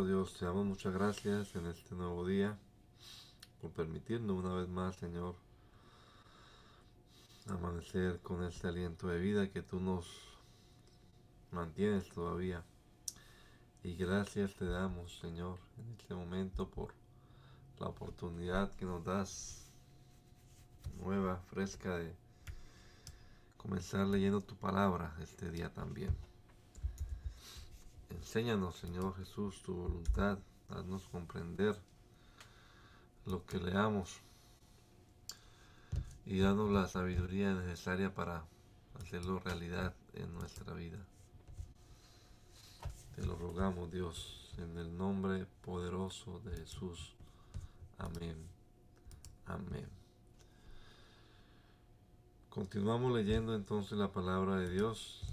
Dios, te damos muchas gracias en este nuevo día por permitirnos una vez más, Señor, amanecer con este aliento de vida que tú nos mantienes todavía. Y gracias te damos, Señor, en este momento por la oportunidad que nos das nueva, fresca de comenzar leyendo tu palabra este día también. Enséñanos, Señor Jesús, tu voluntad. Haznos comprender lo que leamos y danos la sabiduría necesaria para hacerlo realidad en nuestra vida. Te lo rogamos, Dios, en el nombre poderoso de Jesús. Amén. Amén. Continuamos leyendo entonces la palabra de Dios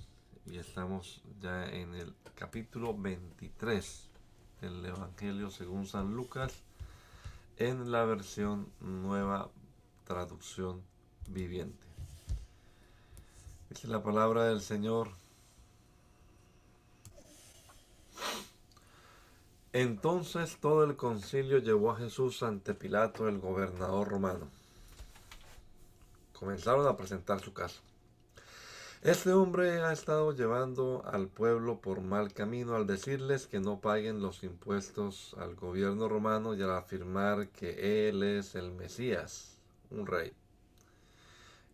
y estamos ya en el capítulo 23 del Evangelio según San Lucas en la versión nueva traducción viviente. Dice la palabra del Señor. Entonces todo el concilio llevó a Jesús ante Pilato, el gobernador romano. Comenzaron a presentar su caso. Este hombre ha estado llevando al pueblo por mal camino al decirles que no paguen los impuestos al gobierno romano y al afirmar que él es el Mesías, un rey.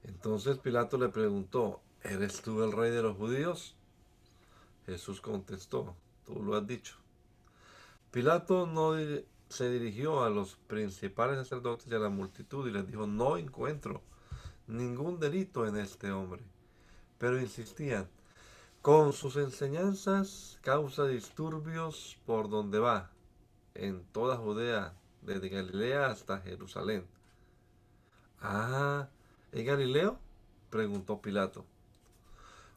Entonces Pilato le preguntó, ¿eres tú el rey de los judíos? Jesús contestó, tú lo has dicho. Pilato no se dirigió a los principales sacerdotes y a la multitud y les dijo, no encuentro ningún delito en este hombre pero insistían. Con sus enseñanzas causa disturbios por donde va, en toda Judea, desde Galilea hasta Jerusalén. Ah, ¿es Galileo? preguntó Pilato.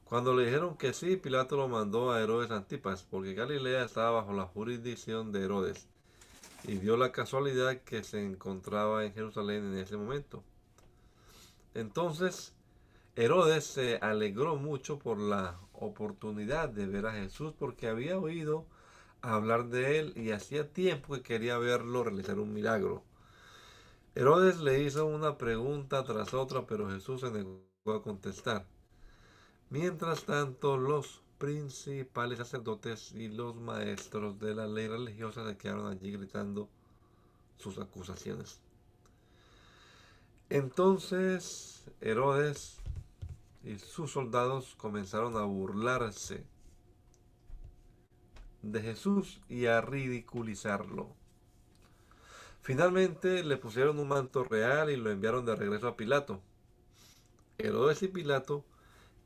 Cuando le dijeron que sí, Pilato lo mandó a Herodes Antipas, porque Galilea estaba bajo la jurisdicción de Herodes, y dio la casualidad que se encontraba en Jerusalén en ese momento. Entonces Herodes se alegró mucho por la oportunidad de ver a Jesús porque había oído hablar de él y hacía tiempo que quería verlo realizar un milagro. Herodes le hizo una pregunta tras otra, pero Jesús se negó a contestar. Mientras tanto, los principales sacerdotes y los maestros de la ley religiosa se quedaron allí gritando sus acusaciones. Entonces Herodes y sus soldados comenzaron a burlarse de Jesús y a ridiculizarlo. Finalmente le pusieron un manto real y lo enviaron de regreso a Pilato. Herodes y Pilato,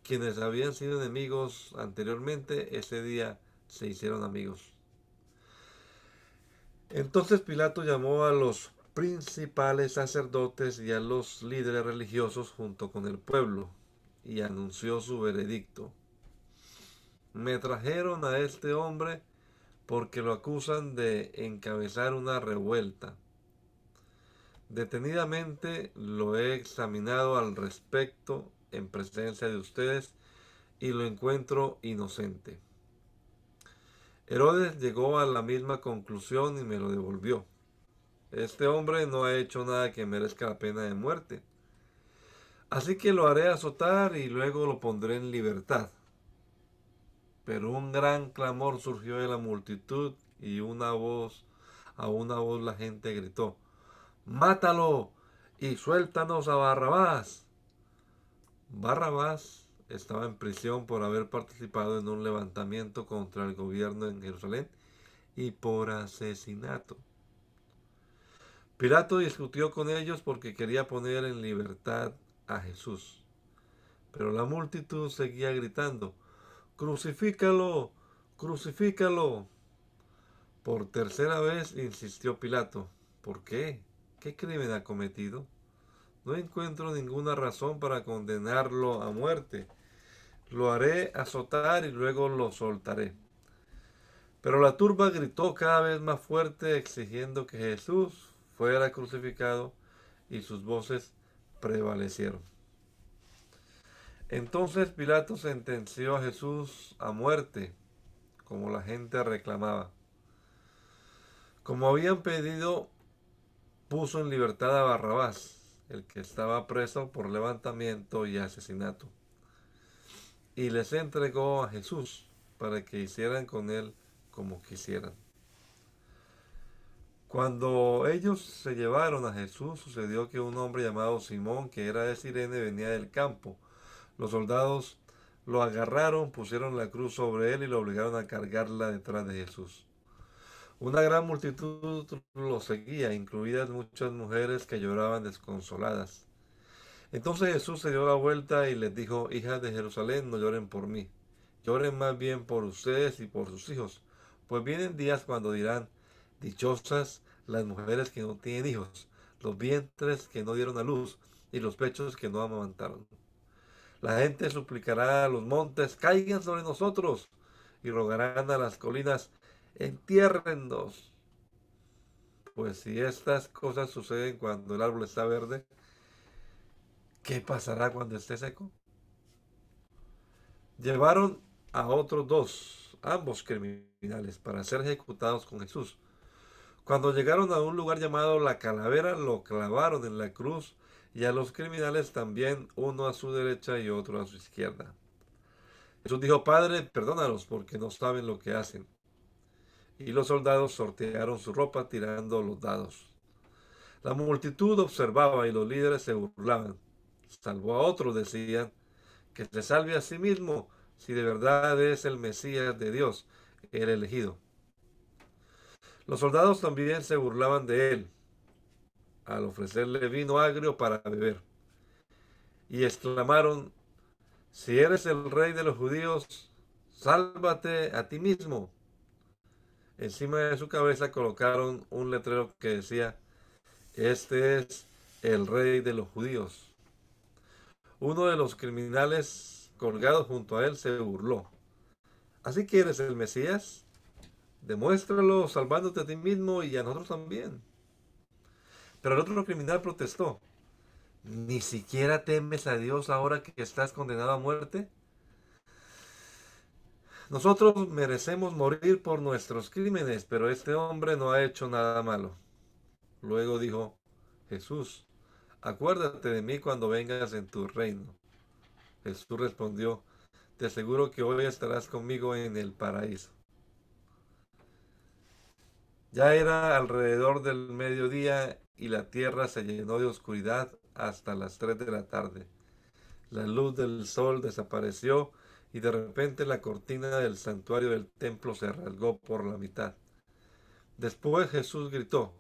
quienes habían sido enemigos anteriormente, ese día se hicieron amigos. Entonces Pilato llamó a los principales sacerdotes y a los líderes religiosos junto con el pueblo y anunció su veredicto. Me trajeron a este hombre porque lo acusan de encabezar una revuelta. Detenidamente lo he examinado al respecto en presencia de ustedes y lo encuentro inocente. Herodes llegó a la misma conclusión y me lo devolvió. Este hombre no ha hecho nada que merezca la pena de muerte. Así que lo haré azotar y luego lo pondré en libertad. Pero un gran clamor surgió de la multitud y una voz, a una voz la gente gritó, Mátalo y suéltanos a Barrabás. Barrabás estaba en prisión por haber participado en un levantamiento contra el gobierno en Jerusalén y por asesinato. Pilato discutió con ellos porque quería poner en libertad a Jesús. Pero la multitud seguía gritando, crucifícalo, crucifícalo. Por tercera vez insistió Pilato, ¿por qué? ¿Qué crimen ha cometido? No encuentro ninguna razón para condenarlo a muerte. Lo haré azotar y luego lo soltaré. Pero la turba gritó cada vez más fuerte exigiendo que Jesús fuera crucificado y sus voces prevalecieron. Entonces Pilato sentenció a Jesús a muerte, como la gente reclamaba. Como habían pedido, puso en libertad a Barrabás, el que estaba preso por levantamiento y asesinato, y les entregó a Jesús para que hicieran con él como quisieran. Cuando ellos se llevaron a Jesús, sucedió que un hombre llamado Simón, que era de Sirene, venía del campo. Los soldados lo agarraron, pusieron la cruz sobre él y lo obligaron a cargarla detrás de Jesús. Una gran multitud lo seguía, incluidas muchas mujeres que lloraban desconsoladas. Entonces Jesús se dio la vuelta y les dijo, hijas de Jerusalén, no lloren por mí, lloren más bien por ustedes y por sus hijos, pues vienen días cuando dirán, dichosas las mujeres que no tienen hijos, los vientres que no dieron a luz y los pechos que no amamantaron. La gente suplicará a los montes, caigan sobre nosotros, y rogarán a las colinas, entiérrennos. Pues si estas cosas suceden cuando el árbol está verde, ¿qué pasará cuando esté seco? Llevaron a otros dos, ambos criminales, para ser ejecutados con Jesús. Cuando llegaron a un lugar llamado La Calavera, lo clavaron en la cruz y a los criminales también, uno a su derecha y otro a su izquierda. Jesús dijo, Padre, perdónalos porque no saben lo que hacen. Y los soldados sortearon su ropa tirando los dados. La multitud observaba y los líderes se burlaban. Salvó a otros, decían, que se salve a sí mismo si de verdad es el Mesías de Dios, el elegido. Los soldados también se burlaban de él al ofrecerle vino agrio para beber. Y exclamaron, si eres el rey de los judíos, sálvate a ti mismo. Encima de su cabeza colocaron un letrero que decía, este es el rey de los judíos. Uno de los criminales colgados junto a él se burló. ¿Así que eres el Mesías? Demuéstralo salvándote a ti mismo y a nosotros también. Pero el otro criminal protestó. ¿Ni siquiera temes a Dios ahora que estás condenado a muerte? Nosotros merecemos morir por nuestros crímenes, pero este hombre no ha hecho nada malo. Luego dijo, Jesús, acuérdate de mí cuando vengas en tu reino. Jesús respondió, te aseguro que hoy estarás conmigo en el paraíso. Ya era alrededor del mediodía y la tierra se llenó de oscuridad hasta las tres de la tarde. La luz del sol desapareció y de repente la cortina del santuario del templo se rasgó por la mitad. Después Jesús gritó,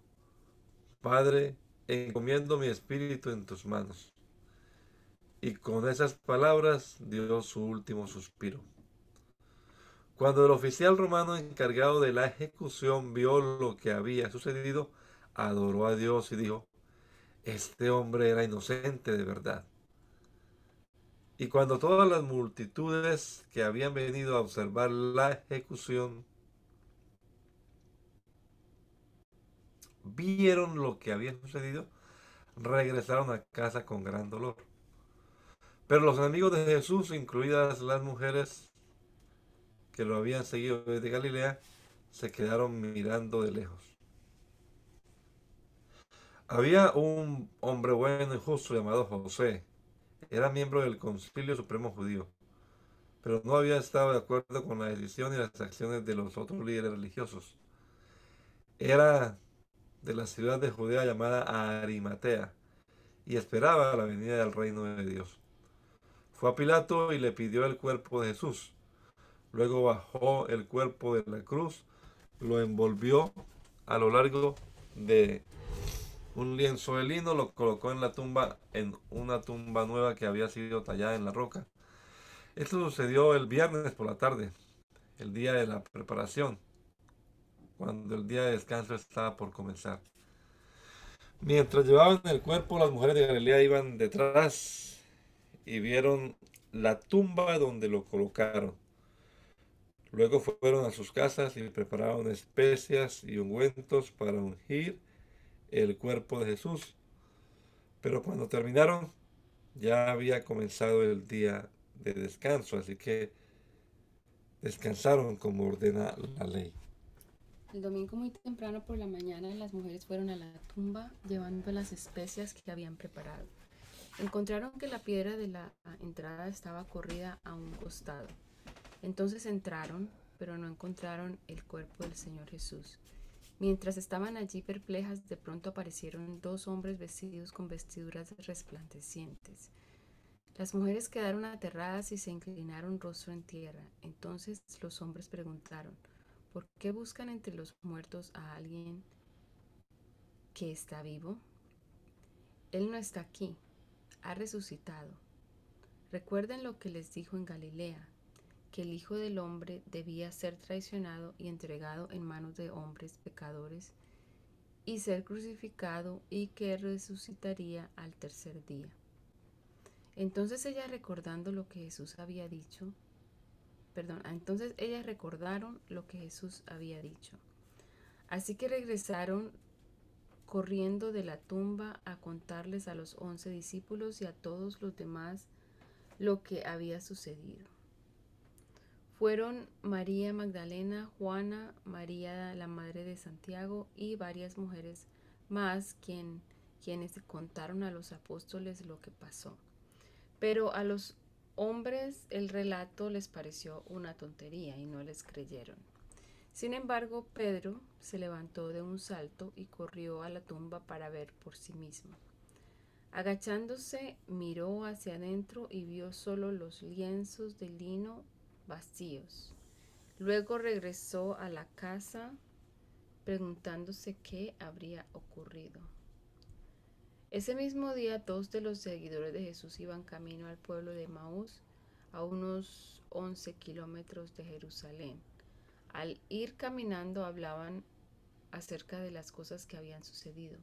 Padre, encomiendo mi espíritu en tus manos. Y con esas palabras dio su último suspiro. Cuando el oficial romano encargado de la ejecución vio lo que había sucedido, adoró a Dios y dijo, este hombre era inocente de verdad. Y cuando todas las multitudes que habían venido a observar la ejecución vieron lo que había sucedido, regresaron a casa con gran dolor. Pero los enemigos de Jesús, incluidas las mujeres que lo habían seguido desde Galilea, se quedaron mirando de lejos. Había un hombre bueno y justo llamado José, era miembro del Concilio Supremo Judío, pero no había estado de acuerdo con la decisión y las acciones de los otros líderes religiosos. Era de la ciudad de Judea llamada Arimatea y esperaba la venida del reino de Dios. Fue a Pilato y le pidió el cuerpo de Jesús. Luego bajó el cuerpo de la cruz, lo envolvió a lo largo de un lienzo de lino, lo colocó en la tumba, en una tumba nueva que había sido tallada en la roca. Esto sucedió el viernes por la tarde, el día de la preparación, cuando el día de descanso estaba por comenzar. Mientras llevaban el cuerpo, las mujeres de Galilea iban detrás y vieron la tumba donde lo colocaron. Luego fueron a sus casas y prepararon especias y ungüentos para ungir el cuerpo de Jesús. Pero cuando terminaron, ya había comenzado el día de descanso, así que descansaron como ordena la ley. El domingo muy temprano por la mañana las mujeres fueron a la tumba llevando las especias que habían preparado. Encontraron que la piedra de la entrada estaba corrida a un costado. Entonces entraron, pero no encontraron el cuerpo del Señor Jesús. Mientras estaban allí perplejas, de pronto aparecieron dos hombres vestidos con vestiduras resplandecientes. Las mujeres quedaron aterradas y se inclinaron rostro en tierra. Entonces los hombres preguntaron, ¿por qué buscan entre los muertos a alguien que está vivo? Él no está aquí, ha resucitado. Recuerden lo que les dijo en Galilea que el Hijo del Hombre debía ser traicionado y entregado en manos de hombres pecadores y ser crucificado y que resucitaría al tercer día. Entonces ellas recordando lo que Jesús había dicho, perdón, entonces ellas recordaron lo que Jesús había dicho. Así que regresaron corriendo de la tumba a contarles a los once discípulos y a todos los demás lo que había sucedido fueron María Magdalena, Juana, María la Madre de Santiago y varias mujeres más quien, quienes contaron a los apóstoles lo que pasó. Pero a los hombres el relato les pareció una tontería y no les creyeron. Sin embargo, Pedro se levantó de un salto y corrió a la tumba para ver por sí mismo. Agachándose, miró hacia adentro y vio solo los lienzos de lino vacíos. Luego regresó a la casa preguntándose qué habría ocurrido. Ese mismo día dos de los seguidores de Jesús iban camino al pueblo de Maús, a unos 11 kilómetros de Jerusalén. Al ir caminando hablaban acerca de las cosas que habían sucedido.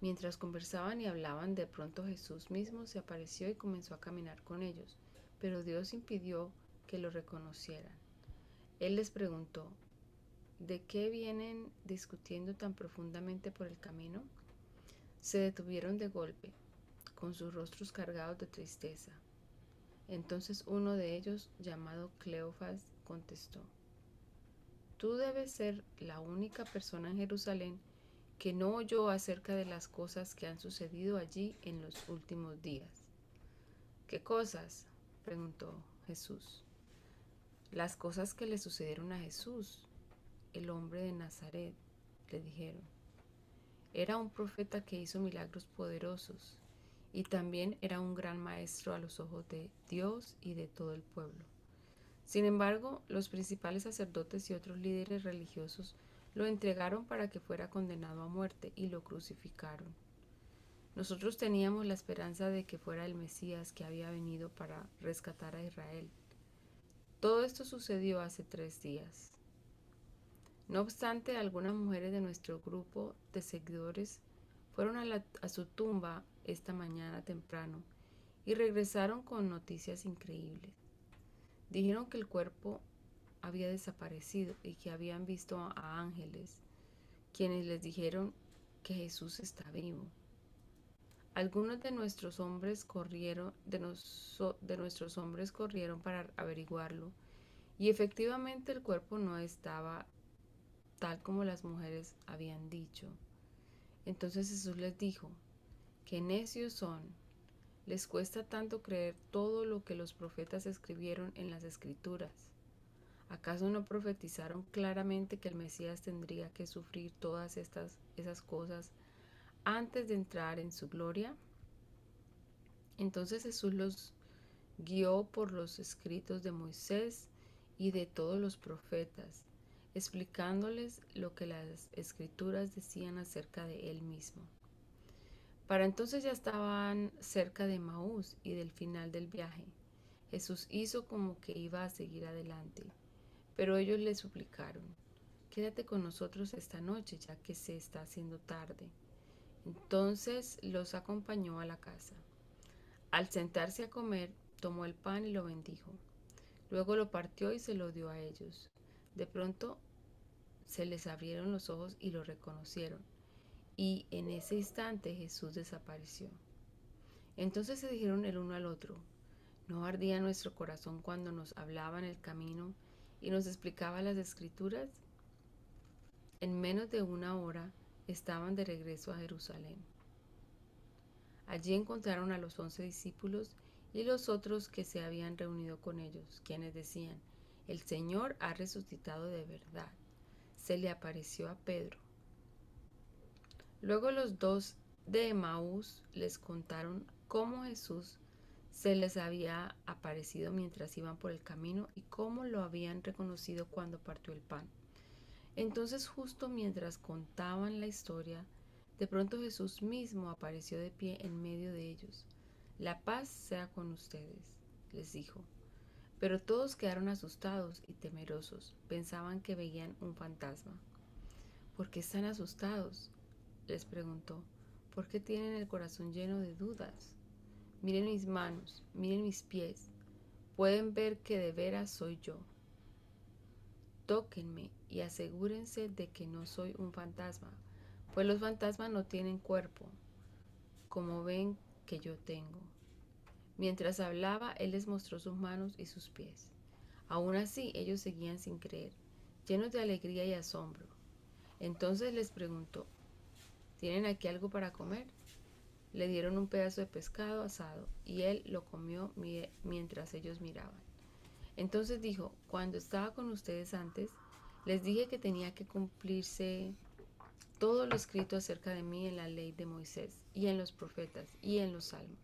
Mientras conversaban y hablaban, de pronto Jesús mismo se apareció y comenzó a caminar con ellos, pero Dios impidió que lo reconocieran. Él les preguntó, ¿de qué vienen discutiendo tan profundamente por el camino? Se detuvieron de golpe, con sus rostros cargados de tristeza. Entonces uno de ellos, llamado Cleofas, contestó, Tú debes ser la única persona en Jerusalén que no oyó acerca de las cosas que han sucedido allí en los últimos días. ¿Qué cosas? preguntó Jesús las cosas que le sucedieron a Jesús, el hombre de Nazaret, le dijeron. Era un profeta que hizo milagros poderosos y también era un gran maestro a los ojos de Dios y de todo el pueblo. Sin embargo, los principales sacerdotes y otros líderes religiosos lo entregaron para que fuera condenado a muerte y lo crucificaron. Nosotros teníamos la esperanza de que fuera el Mesías que había venido para rescatar a Israel. Todo esto sucedió hace tres días. No obstante, algunas mujeres de nuestro grupo de seguidores fueron a, su tumba esta mañana temprano y regresaron con noticias increíbles. Dijeron que el cuerpo había desaparecido y que habían visto a ángeles, quienes les dijeron que Jesús está vivo. Algunos de nuestros hombres corrieron, de, nuestros hombres corrieron para averiguarlo, y efectivamente el cuerpo no estaba tal como las mujeres habían dicho. Entonces Jesús les dijo, que necios son, les cuesta tanto creer todo lo que los profetas escribieron en las escrituras. ¿Acaso no profetizaron claramente que el Mesías tendría que sufrir todas estas esas cosas antes de entrar en su gloria. Entonces Jesús los guió por los escritos de Moisés y de todos los profetas, explicándoles lo que las escrituras decían acerca de él mismo. Para entonces ya estaban cerca de Maús y del final del viaje. Jesús hizo como que iba a seguir adelante, pero ellos le suplicaron, quédate con nosotros esta noche ya que se está haciendo tarde. Entonces los acompañó a la casa. Al sentarse a comer, tomó el pan y lo bendijo. Luego lo partió y se lo dio a ellos. De pronto se les abrieron los ojos y lo reconocieron. Y en ese instante Jesús desapareció. Entonces se dijeron el uno al otro, ¿no ardía nuestro corazón cuando nos hablaba en el camino y nos explicaba las escrituras? En menos de una hora estaban de regreso a Jerusalén. Allí encontraron a los once discípulos y los otros que se habían reunido con ellos, quienes decían, el Señor ha resucitado de verdad. Se le apareció a Pedro. Luego los dos de Emaús les contaron cómo Jesús se les había aparecido mientras iban por el camino y cómo lo habían reconocido cuando partió el pan. Entonces justo mientras contaban la historia, de pronto Jesús mismo apareció de pie en medio de ellos. La paz sea con ustedes, les dijo. Pero todos quedaron asustados y temerosos. Pensaban que veían un fantasma. ¿Por qué están asustados? les preguntó. ¿Por qué tienen el corazón lleno de dudas? Miren mis manos, miren mis pies. Pueden ver que de veras soy yo. Tóquenme y asegúrense de que no soy un fantasma, pues los fantasmas no tienen cuerpo, como ven que yo tengo. Mientras hablaba, él les mostró sus manos y sus pies. Aún así, ellos seguían sin creer, llenos de alegría y asombro. Entonces les preguntó, ¿tienen aquí algo para comer? Le dieron un pedazo de pescado asado y él lo comió mientras ellos miraban. Entonces dijo, cuando estaba con ustedes antes, les dije que tenía que cumplirse todo lo escrito acerca de mí en la ley de Moisés y en los profetas y en los salmos.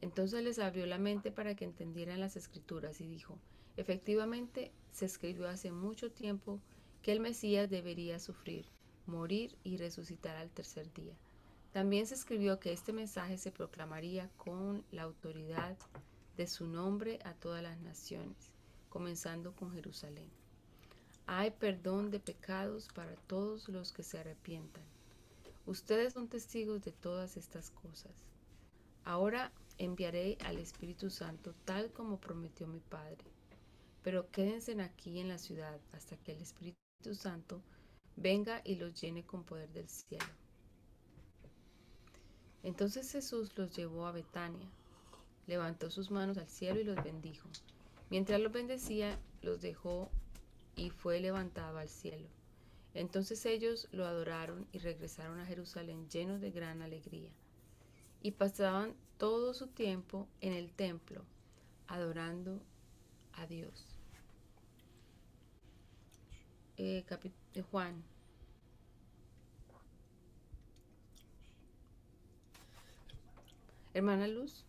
Entonces les abrió la mente para que entendieran las escrituras y dijo, efectivamente se escribió hace mucho tiempo que el Mesías debería sufrir, morir y resucitar al tercer día. También se escribió que este mensaje se proclamaría con la autoridad de su nombre a todas las naciones, comenzando con Jerusalén. Hay perdón de pecados para todos los que se arrepientan. Ustedes son testigos de todas estas cosas. Ahora enviaré al Espíritu Santo tal como prometió mi Padre. Pero quédense aquí en la ciudad hasta que el Espíritu Santo venga y los llene con poder del cielo. Entonces Jesús los llevó a Betania, levantó sus manos al cielo y los bendijo. Mientras los bendecía, los dejó y fue levantado al cielo. Entonces ellos lo adoraron y regresaron a Jerusalén llenos de gran alegría. Y pasaban todo su tiempo en el templo, adorando a Dios. Eh, eh, Juan. Hermana Luz.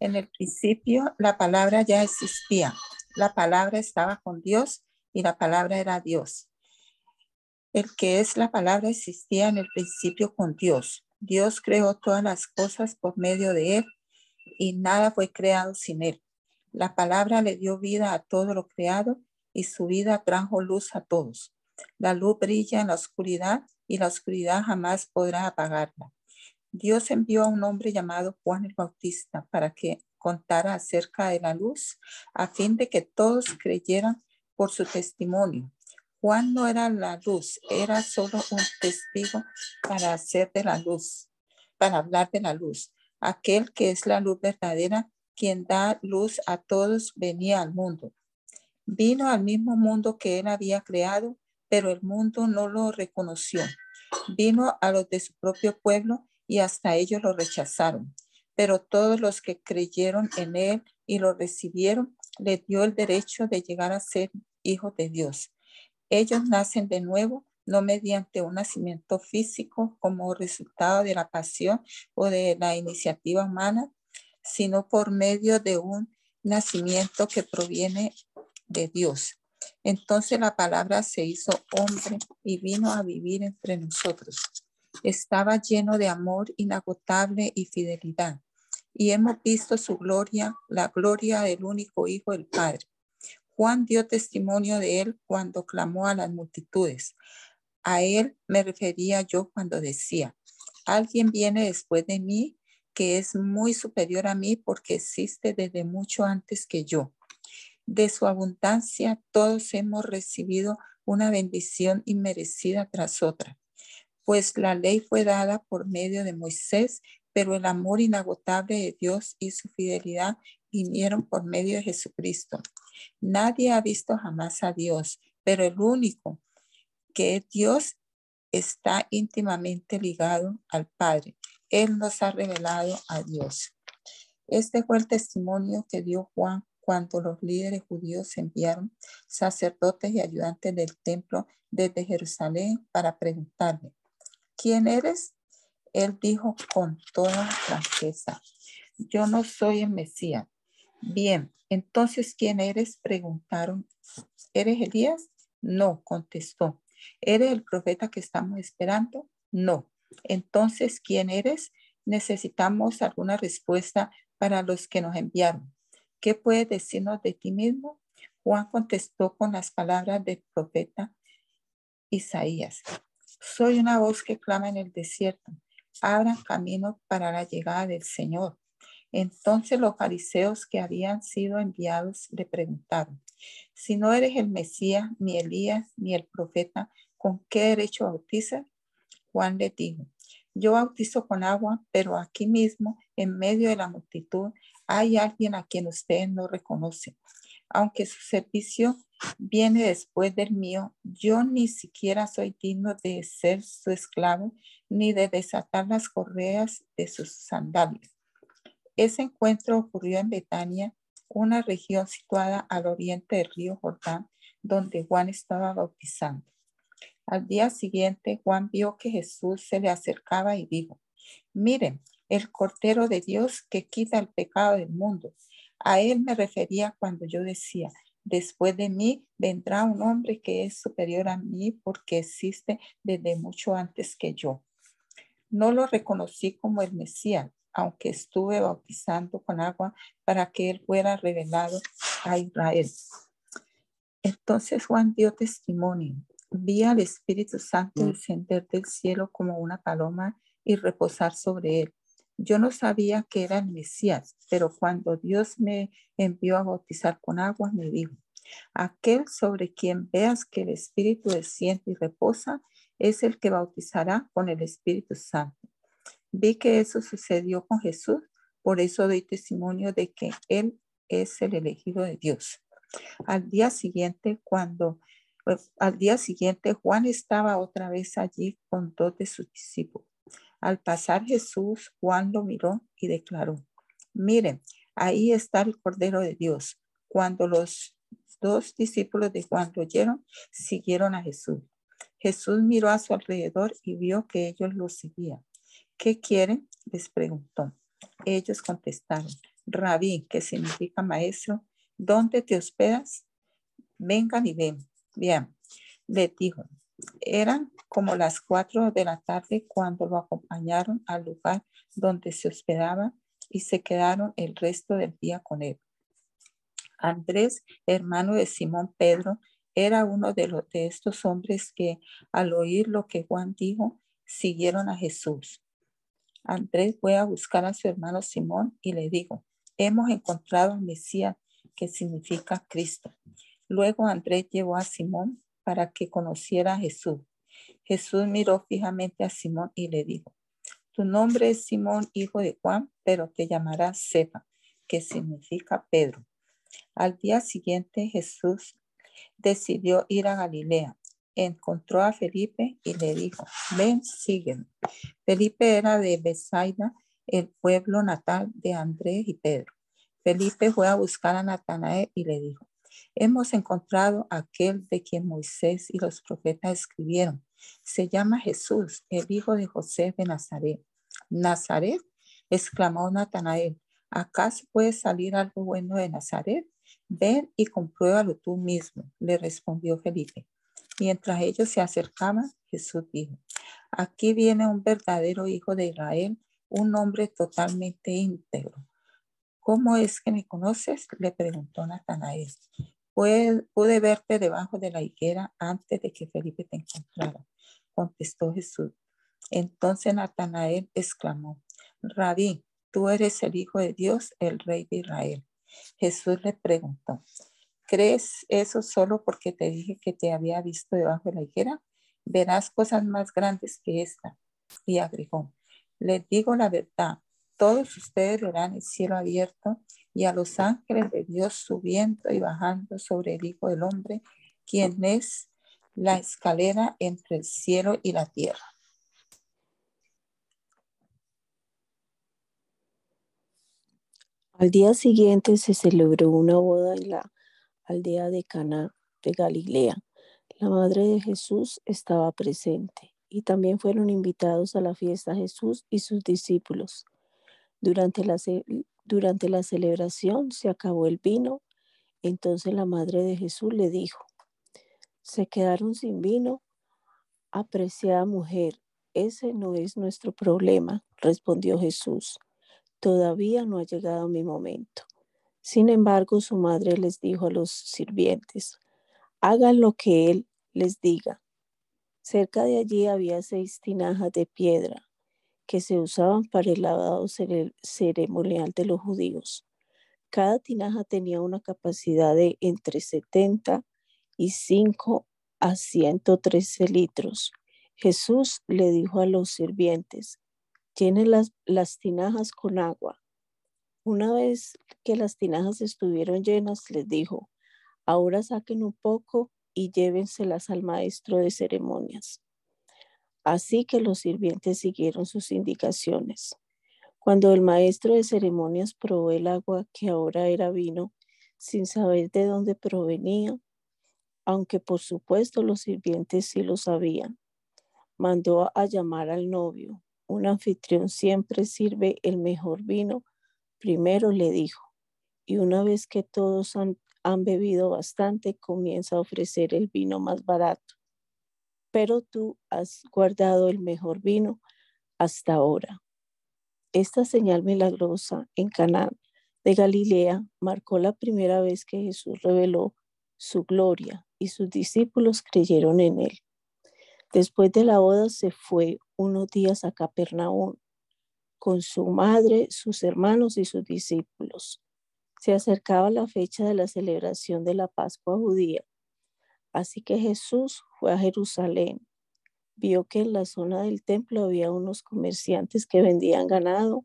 En el principio la palabra ya existía la palabra estaba con Dios y la palabra era Dios. El que es la palabra existía en el principio con Dios. Dios creó todas las cosas por medio de él y nada fue creado sin él. La palabra le dio vida a todo lo creado y su vida trajo luz a todos. La luz brilla en la oscuridad y la oscuridad jamás podrá apagarla. Dios envió a un hombre llamado Juan el Bautista para que contara acerca de la luz, a fin de que todos creyeran por su testimonio. Juan no era la luz, era solo un testigo para hacer de la luz, para hablar de la luz. Aquel que es la luz verdadera, quien da luz a todos, venía al mundo. Vino al mismo mundo que él había creado, pero el mundo no lo reconoció. Vino a los de su propio pueblo y hasta ellos lo rechazaron pero todos los que creyeron en él y lo recibieron, le dio el derecho de llegar a ser hijos de Dios. Ellos nacen de nuevo, no mediante un nacimiento físico como resultado de la pasión o de la iniciativa humana, sino por medio de un nacimiento que proviene de Dios. Entonces la palabra se hizo hombre y vino a vivir entre nosotros Estaba lleno de amor inagotable y fidelidad. Y hemos visto su gloria, la gloria del único Hijo del Padre. Juan dio testimonio de él cuando clamó a las multitudes. A él me refería yo cuando decía, alguien viene después de mí que es muy superior a mí porque existe desde mucho antes que yo. De su abundancia todos hemos recibido una bendición inmerecida tras otra, pues la ley fue dada por medio de Moisés, pero el amor inagotable de Dios y su fidelidad vinieron por medio de Jesucristo. Nadie ha visto jamás a Dios, pero el único que es Dios está íntimamente ligado al Padre. Él nos ha revelado a Dios. Este fue el testimonio que dio Juan cuando los líderes judíos enviaron sacerdotes y ayudantes del templo desde Jerusalén para preguntarle, ¿quién eres? Él dijo con toda franqueza, yo no soy el Mesías. Bien, entonces, ¿quién eres? Preguntaron. ¿Eres Elías? No, contestó. ¿Eres el profeta que estamos esperando? No. Entonces, ¿quién eres? Necesitamos alguna respuesta para los que nos enviaron. ¿Qué puedes decirnos de ti mismo? Juan contestó con las palabras del profeta Isaías. Soy una voz que clama en el desierto. Abran camino para la llegada del Señor. Entonces los fariseos que habían sido enviados le preguntaron, si no eres el Mesías, ni Elías, ni el profeta, ¿con qué derecho bautizas? Juan le dijo, yo bautizo con agua, pero aquí mismo, en medio de la multitud, hay alguien a quien ustedes no reconocen. Aunque su servicio viene después del mío, yo ni siquiera soy digno de ser su esclavo, ni de desatar las correas de sus sandalias. Ese encuentro ocurrió en Betania, una región situada al oriente del río Jordán, donde Juan estaba bautizando. Al día siguiente, Juan vio que Jesús se le acercaba y dijo, miren, el Cordero de Dios que quita el pecado del mundo. A él me refería cuando yo decía, después de mí vendrá un hombre que es superior a mí porque existe desde mucho antes que yo. No lo reconocí como el Mesías, aunque estuve bautizando con agua para que él fuera revelado a Israel. Entonces Juan dio testimonio. Vi al Espíritu Santo mm. descender del cielo como una paloma y reposar sobre él. Yo no sabía que era el Mesías, pero cuando Dios me envió a bautizar con agua, me dijo, aquel sobre quien veas que el Espíritu desciende y reposa, es el que bautizará con el Espíritu Santo. Vi que eso sucedió con Jesús, por eso doy testimonio de que Él es el elegido de Dios. Al día siguiente, cuando pues, al día siguiente Juan estaba otra vez allí con dos de sus discípulos. Al pasar Jesús, Juan lo miró y declaró, miren, ahí está el Cordero de Dios. Cuando los dos discípulos de Juan lo oyeron, siguieron a Jesús. Jesús miró a su alrededor y vio que ellos lo seguían. ¿Qué quieren? les preguntó. Ellos contestaron, Rabí, que significa maestro, ¿dónde te hospedas? Vengan y ven. Bien, le dijo, eran como las cuatro de la tarde cuando lo acompañaron al lugar donde se hospedaba y se quedaron el resto del día con él. Andrés, hermano de Simón Pedro, era uno de, los, de estos hombres que al oír lo que Juan dijo, siguieron a Jesús. Andrés fue a buscar a su hermano Simón y le dijo, hemos encontrado al Mesías, que significa Cristo. Luego Andrés llevó a Simón para que conociera a Jesús. Jesús miró fijamente a Simón y le dijo, tu nombre es Simón, hijo de Juan, pero te llamarás Cefa, que significa Pedro. Al día siguiente Jesús decidió ir a Galilea encontró a Felipe y le dijo, ven, sígueme. Felipe era de Besaida, el pueblo natal de Andrés y Pedro. Felipe fue a buscar a Natanael y le dijo, hemos encontrado aquel de quien Moisés y los profetas escribieron. Se llama Jesús, el hijo de José de Nazaret. ¿Nazaret? exclamó Natanael. ¿Acaso puede salir algo bueno de Nazaret? Ven y compruébalo tú mismo, le respondió Felipe. Mientras ellos se acercaban, Jesús dijo, Aquí viene un verdadero hijo de Israel, un hombre totalmente íntegro. ¿Cómo es que me conoces? Le preguntó Natanael. Pude verte debajo de la higuera antes de que Felipe te encontrara, contestó Jesús. Entonces Natanael exclamó, Rabí, tú eres el Hijo de Dios, el Rey de Israel. Jesús le preguntó, ¿crees eso solo porque te dije que te había visto debajo de la higuera? Verás cosas más grandes que esta. Y agregó, les digo la verdad, todos ustedes verán el cielo abierto y a los ángeles de Dios subiendo y bajando sobre el Hijo del Hombre, quien es la escalera entre el cielo y la tierra. Al día siguiente se celebró una boda en la aldea de Cana de Galilea. La madre de Jesús estaba presente y también fueron invitados a la fiesta Jesús y sus discípulos. Durante la, durante la celebración se acabó el vino, entonces la madre de Jesús le dijo, se quedaron sin vino. Apreciada mujer, ese no es nuestro problema, respondió Jesús todavía no ha llegado mi momento. Sin embargo, su madre les dijo a los sirvientes, hagan lo que él les diga. Cerca de allí había seis tinajas de piedra que se usaban para el lavado ceremonial de los judíos. Cada tinaja tenía una capacidad de entre 70 y 5 a 113 litros. Jesús le dijo a los sirvientes, tiene las, las tinajas con agua. Una vez que las tinajas estuvieron llenas, les dijo, ahora saquen un poco y llévenselas al maestro de ceremonias. Así que los sirvientes siguieron sus indicaciones. Cuando el maestro de ceremonias probó el agua que ahora era vino, sin saber de dónde provenía, aunque por supuesto los sirvientes sí lo sabían, mandó a llamar al novio un anfitrión siempre sirve el mejor vino, primero le dijo, y una vez que todos han, bebido bastante, comienza a ofrecer el vino más barato. Pero tú has guardado el mejor vino hasta ahora. Esta señal milagrosa en Canaán de Galilea marcó la primera vez que Jesús reveló su gloria y sus discípulos creyeron en él. Después de la boda se fue unos días a Capernaum con su madre, sus hermanos y sus discípulos. Se acercaba la fecha de la celebración de la Pascua judía. Así que Jesús fue a Jerusalén. Vio que en la zona del templo había unos comerciantes que vendían ganado,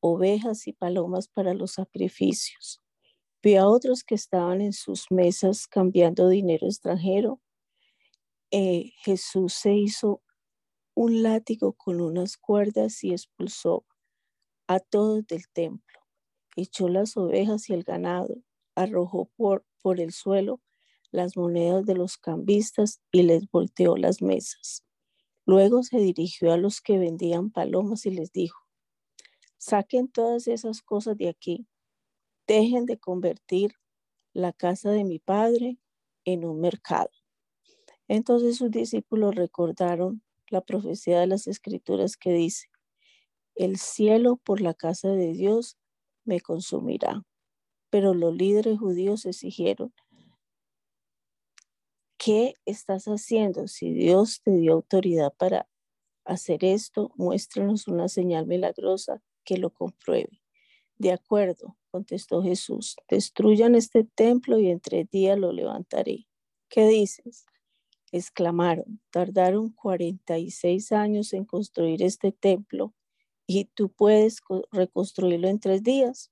ovejas y palomas para los sacrificios. Vio a otros que estaban en sus mesas cambiando dinero extranjero eh, Jesús se hizo un látigo con unas cuerdas y expulsó a todos del templo. Echó las ovejas y el ganado, arrojó por, por el suelo las monedas de los cambistas y les volteó las mesas. Luego se dirigió a los que vendían palomas y les dijo, saquen todas esas cosas de aquí, dejen de convertir la casa de mi padre en un mercado. Entonces sus discípulos recordaron la profecía de las escrituras que dice, el cielo por la casa de Dios me consumirá. Pero los líderes judíos exigieron, ¿qué estás haciendo? Si Dios te dio autoridad para hacer esto, muéstranos una señal milagrosa que lo compruebe. De acuerdo, contestó Jesús, destruyan este templo y entre días lo levantaré. ¿Qué dices? exclamaron, tardaron 46 años en construir este templo y tú puedes reconstruirlo en tres días.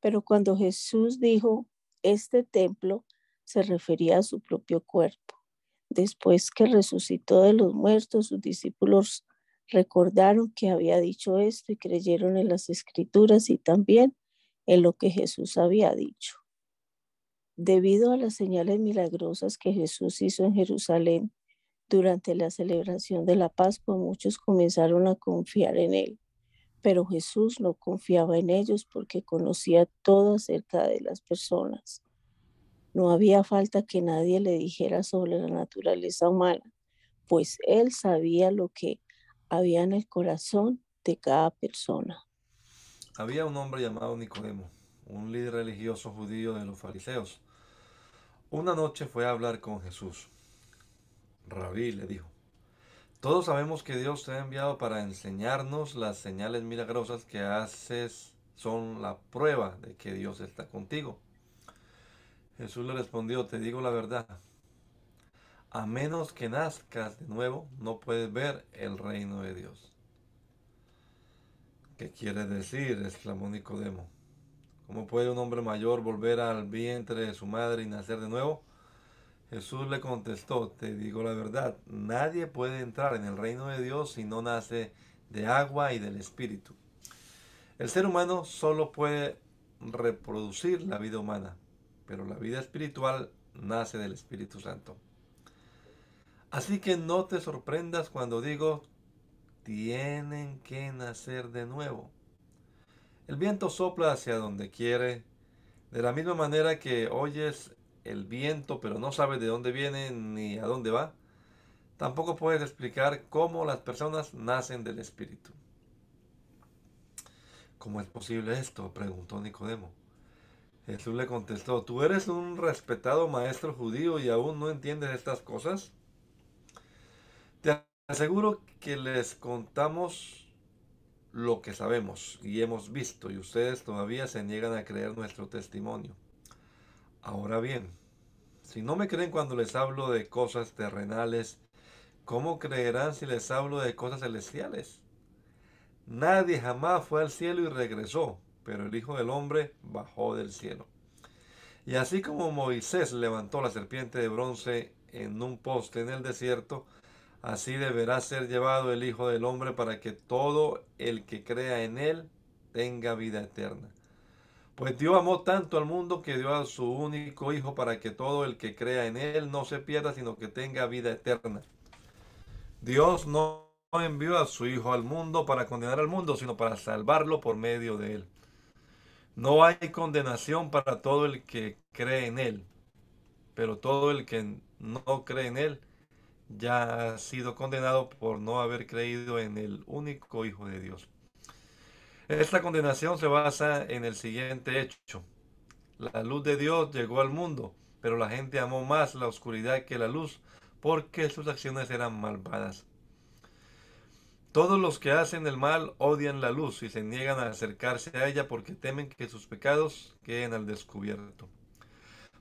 Pero cuando Jesús dijo este templo, se refería a su propio cuerpo. Después que resucitó de los muertos, sus discípulos recordaron que había dicho esto y creyeron en las escrituras y también en lo que Jesús había dicho. Debido a las señales milagrosas que Jesús hizo en Jerusalén durante la celebración de la Pascua, muchos comenzaron a confiar en él. Pero Jesús no confiaba en ellos porque conocía todo acerca de las personas. No había falta que nadie le dijera sobre la naturaleza humana, pues él sabía lo que había en el corazón de cada persona. Había un hombre llamado Nicodemo, un líder religioso judío de los fariseos. Una noche fue a hablar con Jesús. Rabí le dijo, todos sabemos que Dios te ha enviado para enseñarnos las señales milagrosas que haces son la prueba de que Dios está contigo. Jesús le respondió, te digo la verdad, a menos que nazcas de nuevo, no puedes ver el reino de Dios. ¿Qué quiere decir? exclamó Nicodemo. ¿Cómo puede un hombre mayor volver al vientre de su madre y nacer de nuevo? Jesús le contestó, te digo la verdad, nadie puede entrar en el reino de Dios si no nace de agua y del Espíritu. El ser humano solo puede reproducir la vida humana, pero la vida espiritual nace del Espíritu Santo. Así que no te sorprendas cuando digo, tienen que nacer de nuevo. El viento sopla hacia donde quiere, de la misma manera que oyes el viento pero no sabes de dónde viene ni a dónde va. Tampoco puedes explicar cómo las personas nacen del Espíritu. ¿Cómo es posible esto? preguntó Nicodemo. Jesús le contestó, ¿tú eres un respetado maestro judío y aún no entiendes estas cosas? Te aseguro que les contamos lo que sabemos y hemos visto y ustedes todavía se niegan a creer nuestro testimonio. Ahora bien, si no me creen cuando les hablo de cosas terrenales, ¿cómo creerán si les hablo de cosas celestiales? Nadie jamás fue al cielo y regresó, pero el Hijo del Hombre bajó del cielo. Y así como Moisés levantó la serpiente de bronce en un poste en el desierto, así deberá ser llevado el Hijo del Hombre para que todo el que crea en él tenga vida eterna. Pues Dios amó tanto al mundo que dio a su único Hijo para que todo el que crea en él no se pierda, sino que tenga vida eterna. Dios no envió a su Hijo al mundo para condenar al mundo, sino para salvarlo por medio de él. No hay condenación para todo el que cree en él, pero todo el que no cree en él ya ha sido condenado por no haber creído en el único Hijo de Dios. Esta condenación se basa en el siguiente hecho. La luz de Dios llegó al mundo, pero la gente amó más la oscuridad que la luz porque sus acciones eran malvadas. Todos los que hacen el mal odian la luz y se niegan a acercarse a ella porque temen que sus pecados queden al descubierto.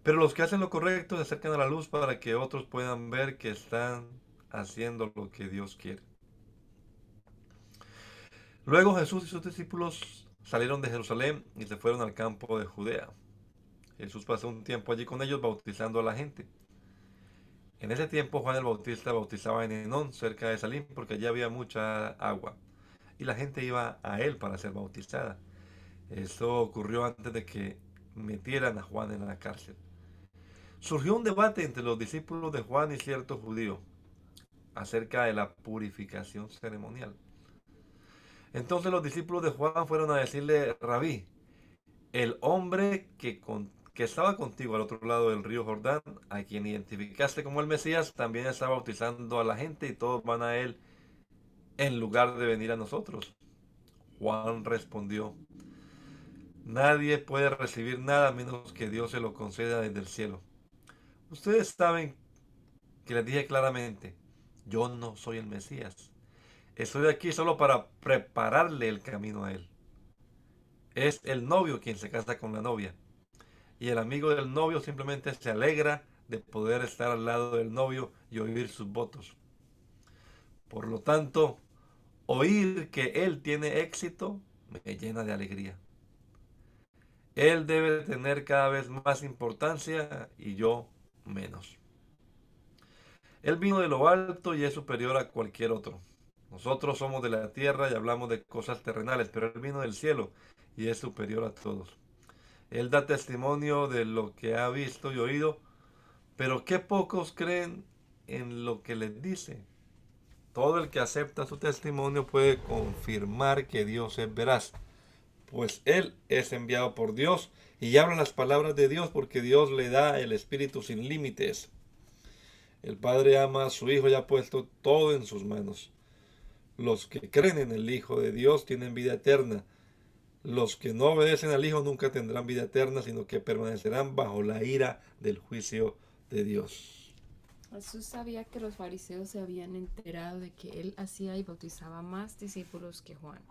Pero los que hacen lo correcto se acercan a la luz para que otros puedan ver que están haciendo lo que Dios quiere. Luego Jesús y sus discípulos salieron de Jerusalén y se fueron al campo de Judea. Jesús pasó un tiempo allí con ellos bautizando a la gente. En ese tiempo Juan el Bautista bautizaba en Enón, cerca de Salim, porque allí había mucha agua. Y la gente iba a él para ser bautizada. Eso ocurrió antes de que metieran a Juan en la cárcel. Surgió un debate entre los discípulos de Juan y cierto judío acerca de la purificación ceremonial. Entonces los discípulos de Juan fueron a decirle, Rabí, el hombre que, con, que estaba contigo al otro lado del río Jordán, a quien identificaste como el Mesías, también está bautizando a la gente y todos van a él en lugar de venir a nosotros. Juan respondió, nadie puede recibir nada menos que Dios se lo conceda desde el cielo. Ustedes saben que les dije claramente, yo no soy el Mesías. Estoy aquí solo para prepararle el camino a él. Es el novio quien se casa con la novia y el amigo del novio simplemente se alegra de poder estar al lado del novio y oír sus votos. Por lo tanto, oír que él tiene éxito me llena de alegría. Él debe tener cada vez más importancia y yo menos. Él vino de lo alto y es superior a cualquier otro. Nosotros somos de la tierra y hablamos de cosas terrenales, pero Él vino del cielo y es superior a todos. Él da testimonio de lo que ha visto y oído, pero qué pocos creen en lo que les dice. Todo el que acepta su testimonio puede confirmar que Dios es veraz, pues Él es enviado por Dios y habla las palabras de Dios porque Dios le da el Espíritu sin límites. El Padre ama a su Hijo y ha puesto todo en sus manos. Los que creen en el Hijo de Dios tienen vida eterna. Los que no obedecen al Hijo nunca tendrán vida eterna, sino que permanecerán bajo la ira del juicio de Dios. Jesús sabía que los fariseos se habían enterado de que él hacía y bautizaba más discípulos que Juan,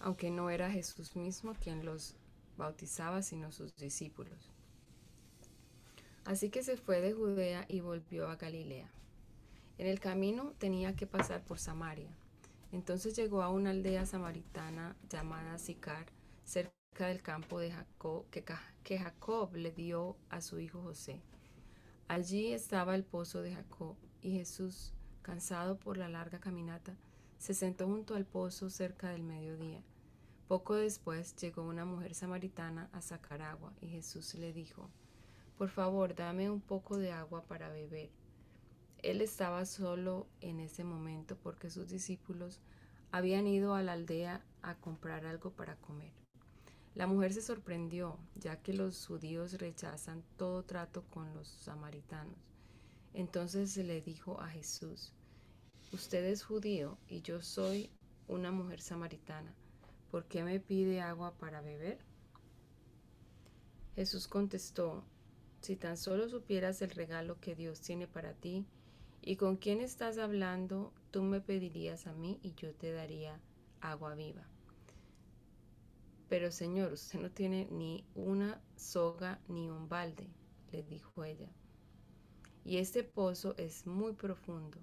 aunque no era Jesús mismo quien los bautizaba, sino sus discípulos. Así que se fue de Judea y volvió a Galilea. En el camino tenía que pasar por Samaria. Entonces llegó a una aldea samaritana llamada Sicar, cerca del campo de Jacob, que, Jacob le dio a su hijo José. Allí estaba el pozo de Jacob, y Jesús, cansado por la larga caminata, se sentó junto al pozo cerca del mediodía. Poco después llegó una mujer samaritana a sacar agua, y Jesús le dijo, Por favor, dame un poco de agua para beber. Él estaba solo en ese momento porque sus discípulos habían ido a la aldea a comprar algo para comer. La mujer se sorprendió, ya que los judíos rechazan todo trato con los samaritanos. Entonces se le dijo a Jesús, Usted es judío y yo soy una mujer samaritana. ¿por qué me pide agua para beber? Jesús contestó, si tan solo supieras el regalo que Dios tiene para ti y con quién estás hablando, tú me pedirías a mí y yo te daría agua viva. Pero Señor, usted no tiene ni una soga ni un balde, le dijo ella. Y este pozo es muy profundo.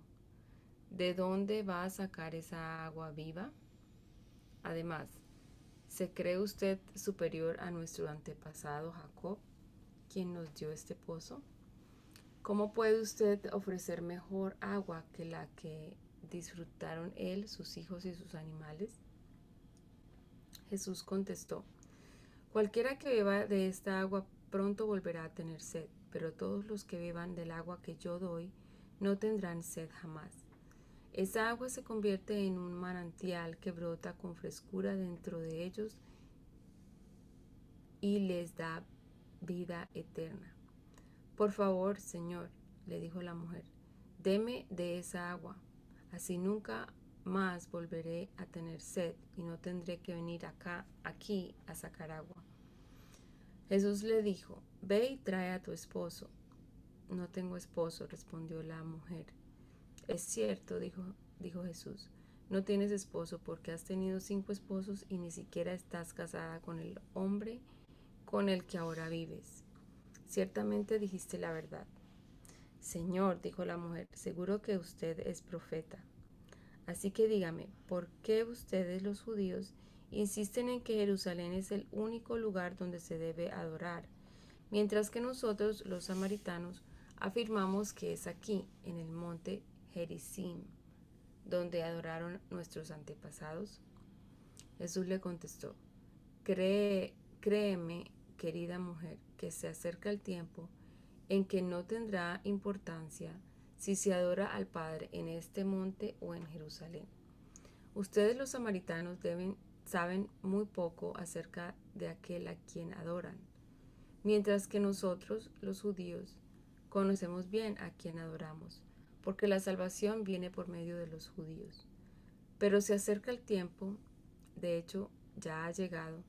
¿De dónde va a sacar esa agua viva? Además, ¿Se cree usted superior a nuestro antepasado Jacob, quien nos dio este pozo? ¿Cómo puede usted ofrecer mejor agua que la que disfrutaron él, sus hijos y sus animales? Jesús contestó, Cualquiera que beba de esta agua pronto volverá a tener sed, pero todos los que beban del agua que yo doy no tendrán sed jamás. Esa agua se convierte en un manantial que brota con frescura dentro de ellos y les da vida eterna. Por favor, Señor, le dijo la mujer, deme de esa agua, así nunca más volveré a tener sed y no tendré que venir acá, aquí, a sacar agua. Jesús le dijo, ve y trae a tu esposo. No tengo esposo, respondió la mujer. Es cierto, dijo, dijo Jesús, no tienes esposo porque has tenido cinco esposos y ni siquiera estás casada con el hombre con el que ahora vives. Ciertamente dijiste la verdad. Señor, dijo la mujer, seguro que usted es profeta. Así que dígame, ¿por qué ustedes los judíos insisten en que Jerusalén es el único lugar donde se debe adorar, mientras que nosotros los samaritanos afirmamos que es aquí, en el monte Gerizim, donde adoraron nuestros antepasados? Jesús le contestó, Cree, créeme, querida mujer, que se acerca el tiempo en que no tendrá importancia si se adora al Padre en este monte o en Jerusalén. Ustedes los samaritanos saben muy poco acerca de aquel a quien adoran, mientras que nosotros, los judíos, conocemos bien a quien adoramos porque la salvación viene por medio de los judíos. Pero se acerca el tiempo, de hecho ya ha llegado,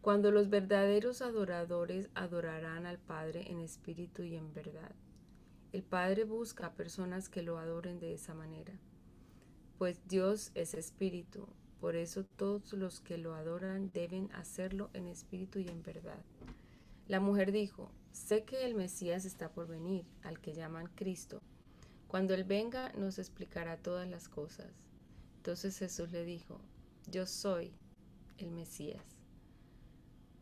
cuando los verdaderos adoradores adorarán al Padre en espíritu y en verdad. El Padre busca a personas que lo adoren de esa manera, pues Dios es espíritu, por eso todos los que lo adoran deben hacerlo en espíritu y en verdad. La mujer dijo, sé que el Mesías está por venir, al que llaman Cristo. Cuando Él venga nos explicará todas las cosas. Entonces Jesús le dijo, yo soy el Mesías.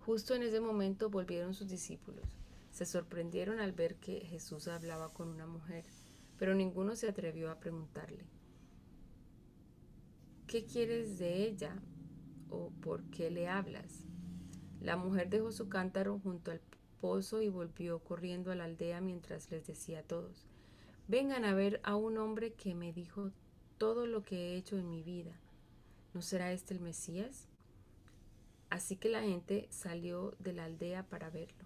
Justo en ese momento volvieron sus discípulos. Se sorprendieron al ver que Jesús hablaba con una mujer, pero ninguno se atrevió a preguntarle, ¿qué quieres de ella o por qué le hablas? La mujer dejó su cántaro junto al pozo y volvió corriendo a la aldea mientras les decía a todos, Vengan a ver a un hombre que me dijo todo lo que he hecho en mi vida. ¿No será este el Mesías? Así que la gente salió de la aldea para verlo.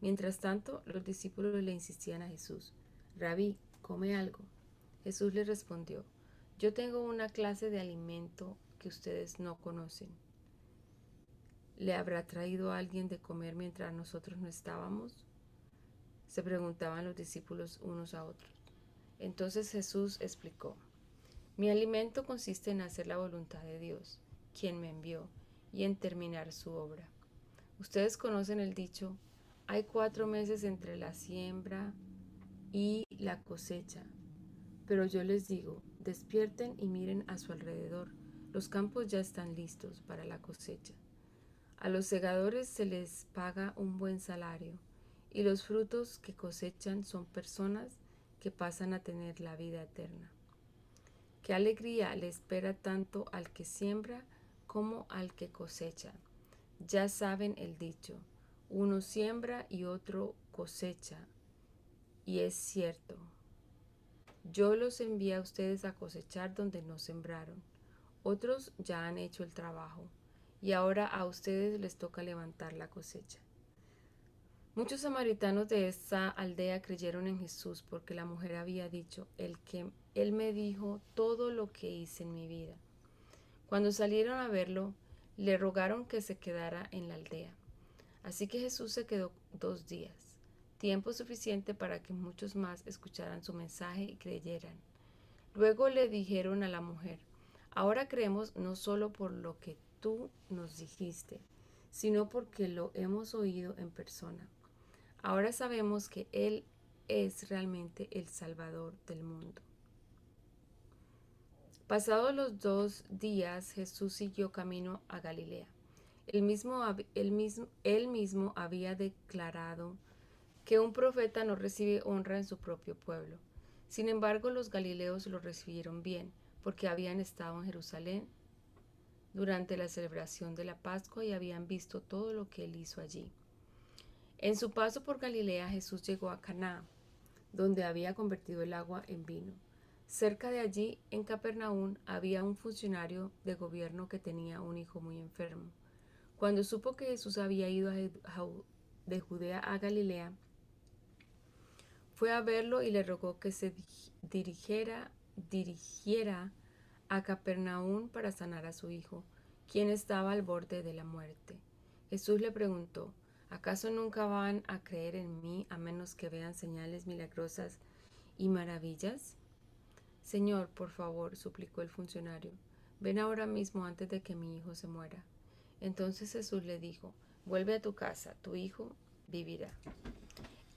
Mientras tanto, los discípulos le insistían a Jesús, Rabí, come algo. Jesús le respondió, yo tengo una clase de alimento que ustedes no conocen. ¿Le habrá traído alguien de comer mientras nosotros no estábamos? Se preguntaban los discípulos unos a otros. Entonces Jesús explicó, mi alimento consiste en hacer la voluntad de Dios, quien me envió, y en terminar su obra. Ustedes conocen el dicho, hay cuatro meses entre la siembra y la cosecha. Pero yo les digo, despierten y miren a su alrededor. Los campos ya están listos para la cosecha. A los segadores se les paga un buen salario y los frutos que cosechan son personas que pasan a tener la vida eterna. Qué alegría le espera tanto al que siembra como al que cosecha. Ya saben el dicho, uno siembra y otro cosecha. Y es cierto, yo los envié a ustedes a cosechar donde no sembraron. Otros ya han hecho el trabajo y ahora a ustedes les toca levantar la cosecha. Muchos samaritanos de esa aldea creyeron en Jesús porque la mujer había dicho, el que él me dijo todo lo que hice en mi vida. Cuando salieron a verlo, le rogaron que se quedara en la aldea. Así que Jesús se quedó dos días, tiempo suficiente para que muchos más escucharan su mensaje y creyeran. Luego le dijeron a la mujer, ahora creemos no solo por lo que tú nos dijiste, sino porque lo hemos oído en persona. Ahora sabemos que Él es realmente el Salvador del mundo. Pasados los dos días, Jesús siguió camino a Galilea. Él mismo, mismo, él mismo había declarado que un profeta no recibe honra en su propio pueblo. Sin embargo, los galileos lo recibieron bien, porque habían estado en Jerusalén durante la celebración de la Pascua y habían visto todo lo que él hizo allí. En su paso por Galilea, Jesús llegó a Caná, donde había convertido el agua en vino. Cerca de allí, en Capernaum, había un funcionario de gobierno que tenía un hijo muy enfermo. Cuando supo que Jesús había ido de Judea a Galilea, fue a verlo y le rogó que se dirigiera, dirigiera a Capernaum para sanar a su hijo, quien estaba al borde de la muerte. Jesús le preguntó, ¿acaso nunca van a creer en mí a menos que vean señales milagrosas y maravillas? Señor, por favor, suplicó el funcionario, ven ahora mismo antes de que mi hijo se muera. Entonces Jesús le dijo, vuelve a tu casa, tu hijo vivirá.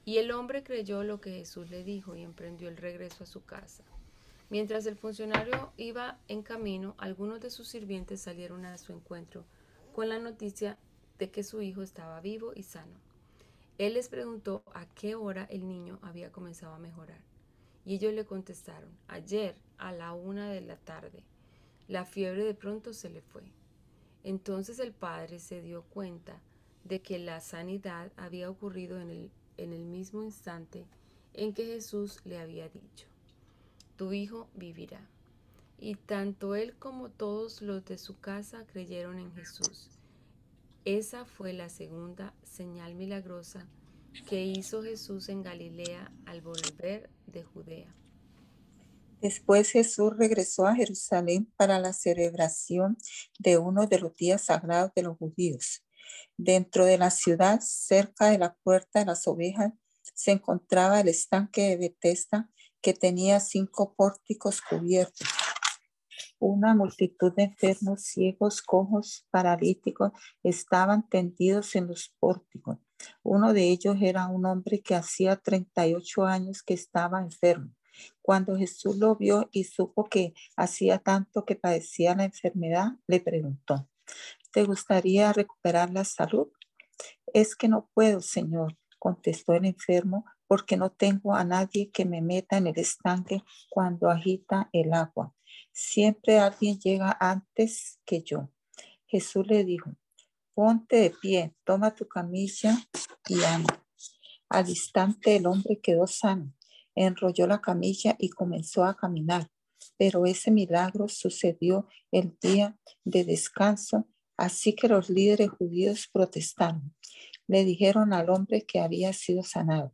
Y el hombre creyó lo que Jesús le dijo y emprendió el regreso a su casa. Mientras el funcionario iba en camino, algunos de sus sirvientes salieron a su encuentro con la noticia de que su hijo estaba vivo y sano. Él les preguntó a qué hora el niño había comenzado a mejorar. Y ellos le contestaron, ayer a la una de la tarde. La fiebre de pronto se le fue. Entonces el padre se dio cuenta de que la sanidad había ocurrido en el, en el mismo instante en que Jesús le había dicho tu hijo vivirá. Y tanto él como todos los de su casa creyeron en Jesús. Esa fue la segunda señal milagrosa que hizo Jesús en Galilea al volver de Judea. Después Jesús regresó a Jerusalén para la celebración de uno de los días sagrados de los judíos. Dentro de la ciudad, cerca de la puerta de las ovejas, se encontraba el estanque de Bethesda que tenía cinco pórticos cubiertos. Una multitud de enfermos, ciegos, cojos, paralíticos estaban tendidos en los pórticos. Uno de ellos era un hombre que hacía 38 años que estaba enfermo. Cuando Jesús lo vio y supo que hacía tanto que padecía la enfermedad, le preguntó, ¿te gustaría recuperar la salud? Es que no puedo, Señor, contestó el enfermo, porque no tengo a nadie que me meta en el estanque cuando agita el agua. Siempre alguien llega antes que yo. Jesús le dijo, ponte de pie, toma tu camilla y anda. Al instante el hombre quedó sano, enrolló la camilla y comenzó a caminar. Pero ese milagro sucedió el día de descanso, así que los líderes judíos protestaron. Le dijeron al hombre que había sido sanado,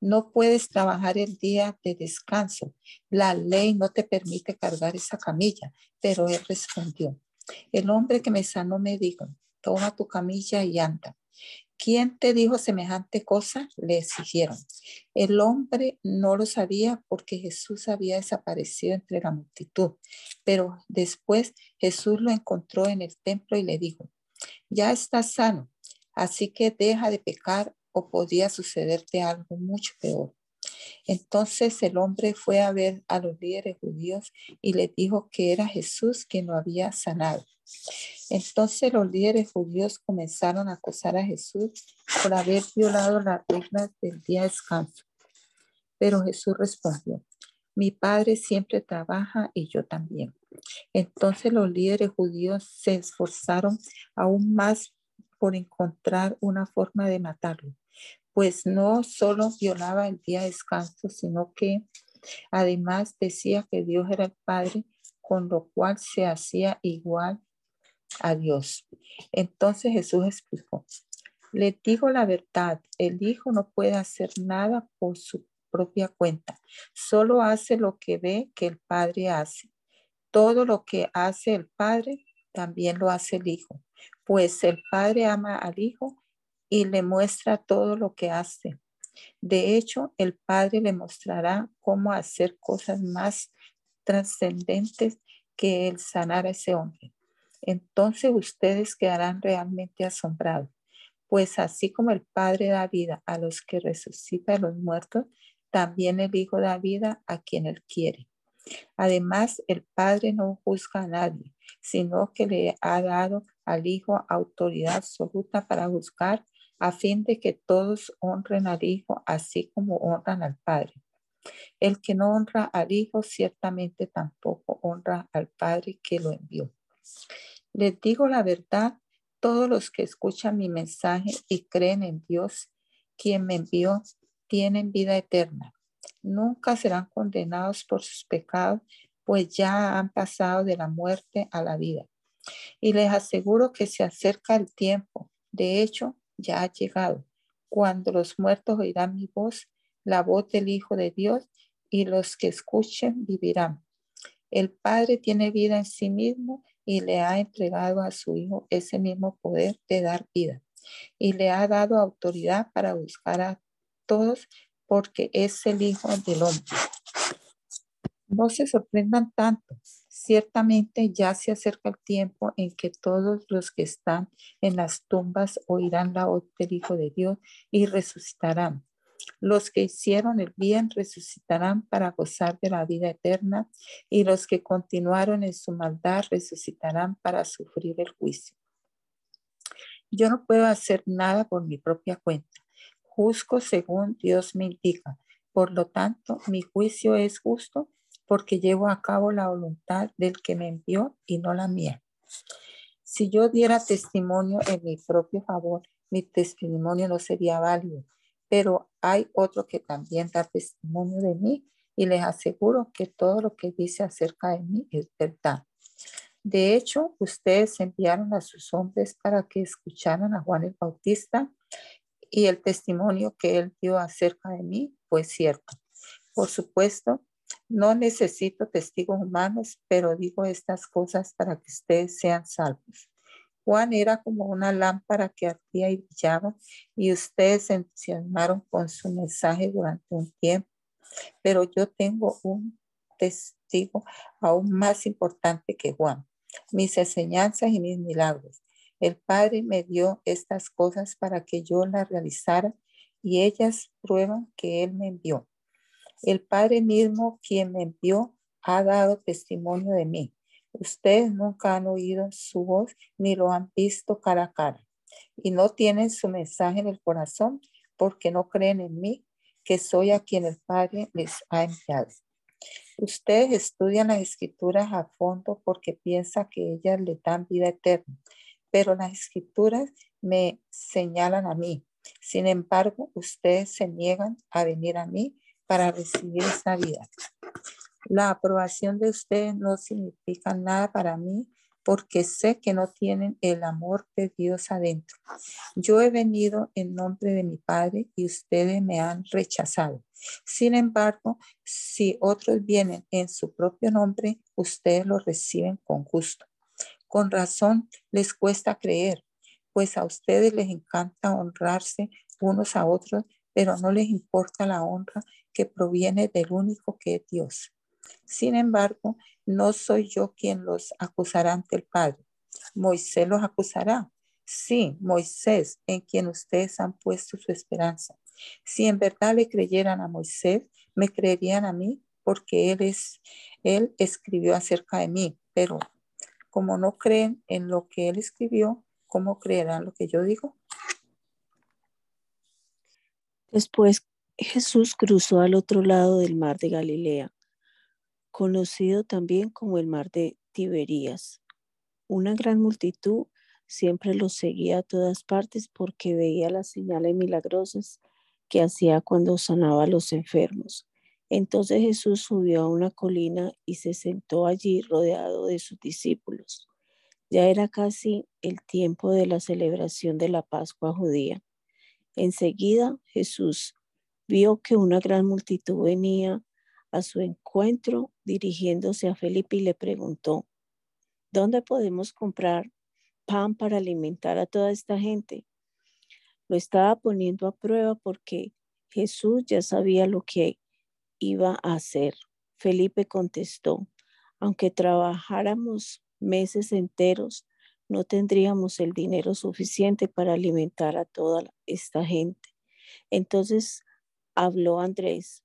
no puedes trabajar el día de descanso. La ley no te permite cargar esa camilla. Pero él respondió, el hombre que me sanó me dijo, toma tu camilla y anda. ¿Quién te dijo semejante cosa? Le exigieron. El hombre no lo sabía porque Jesús había desaparecido entre la multitud. Pero después Jesús lo encontró en el templo y le dijo, ya estás sano, así que deja de pecar o podría sucederte algo mucho peor. Entonces el hombre fue a ver a los líderes judíos y le dijo que era Jesús quien lo había sanado. Entonces los líderes judíos comenzaron a acusar a Jesús por haber violado las reglas del día de descanso. Pero Jesús respondió, mi padre siempre trabaja y yo también. Entonces los líderes judíos se esforzaron aún más por encontrar una forma de matarlo, pues no solo violaba el día de descanso, sino que además decía que Dios era el Padre, con lo cual se hacía igual a Dios. Entonces Jesús explicó, le digo la verdad, el Hijo no puede hacer nada por su propia cuenta, solo hace lo que ve que el Padre hace. Todo lo que hace el Padre, también lo hace el Hijo, pues el Padre ama al Hijo y le muestra todo lo que hace. De hecho, el Padre le mostrará cómo hacer cosas más trascendentes que el sanar a ese hombre entonces ustedes quedarán realmente asombrados, pues así como el Padre da vida a los que resucita a los muertos, también el Hijo da vida a quien él quiere. Además, el Padre no juzga a nadie, sino que le ha dado al Hijo autoridad absoluta para juzgar a fin de que todos honren al Hijo así como honran al Padre. El que no honra al Hijo ciertamente tampoco honra al Padre que lo envió. Les digo la verdad, todos los que escuchan mi mensaje y creen en Dios, quien me envió, tienen vida eterna. Nunca serán condenados por sus pecados, pues ya han pasado de la muerte a la vida. Y les aseguro que se acerca el tiempo. De hecho, ya ha llegado, cuando los muertos oirán mi voz, la voz del Hijo de Dios, y los que escuchen vivirán. El Padre tiene vida en sí mismo y le ha entregado a su Hijo ese mismo poder de dar vida. Y le ha dado autoridad para buscar a todos porque es el Hijo del Hombre. No se sorprendan tanto. Ciertamente ya se acerca el tiempo en que todos los que están en las tumbas oirán la voz del Hijo de Dios y resucitarán. Los que hicieron el bien resucitarán para gozar de la vida eterna y los que continuaron en su maldad resucitarán para sufrir el juicio. Yo no puedo hacer nada por mi propia cuenta. Juzgo según Dios me indica. Por lo tanto, mi juicio es justo porque llevo a cabo la voluntad del que me envió y no la mía. Si yo diera testimonio en mi propio favor, mi testimonio no sería válido pero hay otro que también da testimonio de mí y les aseguro que todo lo que dice acerca de mí es verdad. De hecho, ustedes enviaron a sus hombres para que escucharan a Juan el Bautista y el testimonio que él dio acerca de mí fue cierto. Por supuesto, no necesito testigos humanos, pero digo estas cosas para que ustedes sean salvos. Juan era como una lámpara que ardía y brillaba y ustedes se entusiasmaron con su mensaje durante un tiempo. Pero yo tengo un testigo aún más importante que Juan, mis enseñanzas y mis milagros. El Padre me dio estas cosas para que yo las realizara y ellas prueban que Él me envió. El Padre mismo, quien me envió, ha dado testimonio de mí. Ustedes nunca han oído su voz ni lo han visto cara a cara y no tienen su mensaje en el corazón porque no creen en mí, que soy a quien el Padre les ha enviado. Ustedes estudian las escrituras a fondo porque piensan que ellas le dan vida eterna, pero las escrituras me señalan a mí. Sin embargo, ustedes se niegan a venir a mí para recibir esa vida. La aprobación de ustedes no significa nada para mí porque sé que no tienen el amor de Dios adentro. Yo he venido en nombre de mi Padre y ustedes me han rechazado. Sin embargo, si otros vienen en su propio nombre, ustedes los reciben con gusto. Con razón les cuesta creer, pues a ustedes les encanta honrarse unos a otros, pero no les importa la honra que proviene del único que es Dios. Sin embargo, no soy yo quien los acusará ante el Padre. Moisés los acusará. Sí, Moisés, en quien ustedes han puesto su esperanza. Si en verdad le creyeran a Moisés, me creerían a mí, porque él es, él escribió acerca de mí. Pero como no creen en lo que él escribió, ¿cómo creerán lo que yo digo? Después Jesús cruzó al otro lado del mar de Galilea conocido también como el mar de Tiberías. Una gran multitud siempre lo seguía a todas partes porque veía las señales milagrosas que hacía cuando sanaba a los enfermos. Entonces Jesús subió a una colina y se sentó allí rodeado de sus discípulos. Ya era casi el tiempo de la celebración de la Pascua judía. Enseguida Jesús vio que una gran multitud venía a su encuentro dirigiéndose a Felipe y le preguntó, ¿dónde podemos comprar pan para alimentar a toda esta gente? Lo estaba poniendo a prueba porque Jesús ya sabía lo que iba a hacer. Felipe contestó, aunque trabajáramos meses enteros, no tendríamos el dinero suficiente para alimentar a toda esta gente. Entonces habló Andrés,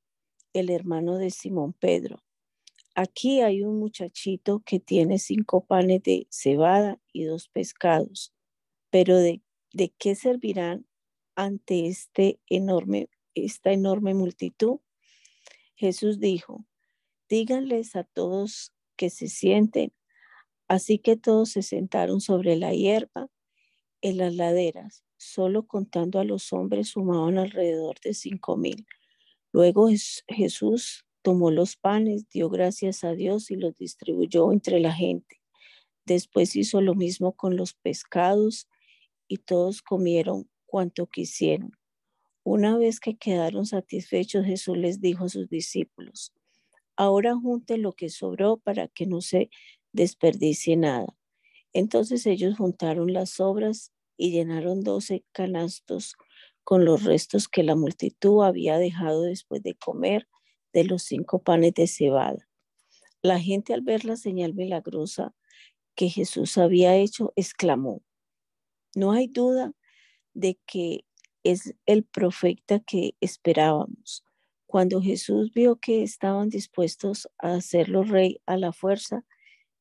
el hermano de Simón Pedro. Aquí hay un muchachito que tiene cinco panes de cebada y dos pescados, pero ¿de, de qué servirán ante este enorme, esta enorme multitud? Jesús dijo, díganles a todos que se sienten. Así que todos se sentaron sobre la hierba en las laderas, solo contando a los hombres sumaban alrededor de cinco mil. Luego Jesús tomó los panes, dio gracias a Dios y los distribuyó entre la gente. Después hizo lo mismo con los pescados y todos comieron cuanto quisieron. Una vez que quedaron satisfechos, Jesús les dijo a sus discípulos, ahora junten lo que sobró para que no se desperdicie nada. Entonces ellos juntaron las sobras y llenaron doce canastos con los restos que la multitud había dejado después de comer de los cinco panes de cebada. La gente al ver la señal milagrosa que Jesús había hecho, exclamó, no hay duda de que es el profeta que esperábamos. Cuando Jesús vio que estaban dispuestos a hacerlo rey a la fuerza,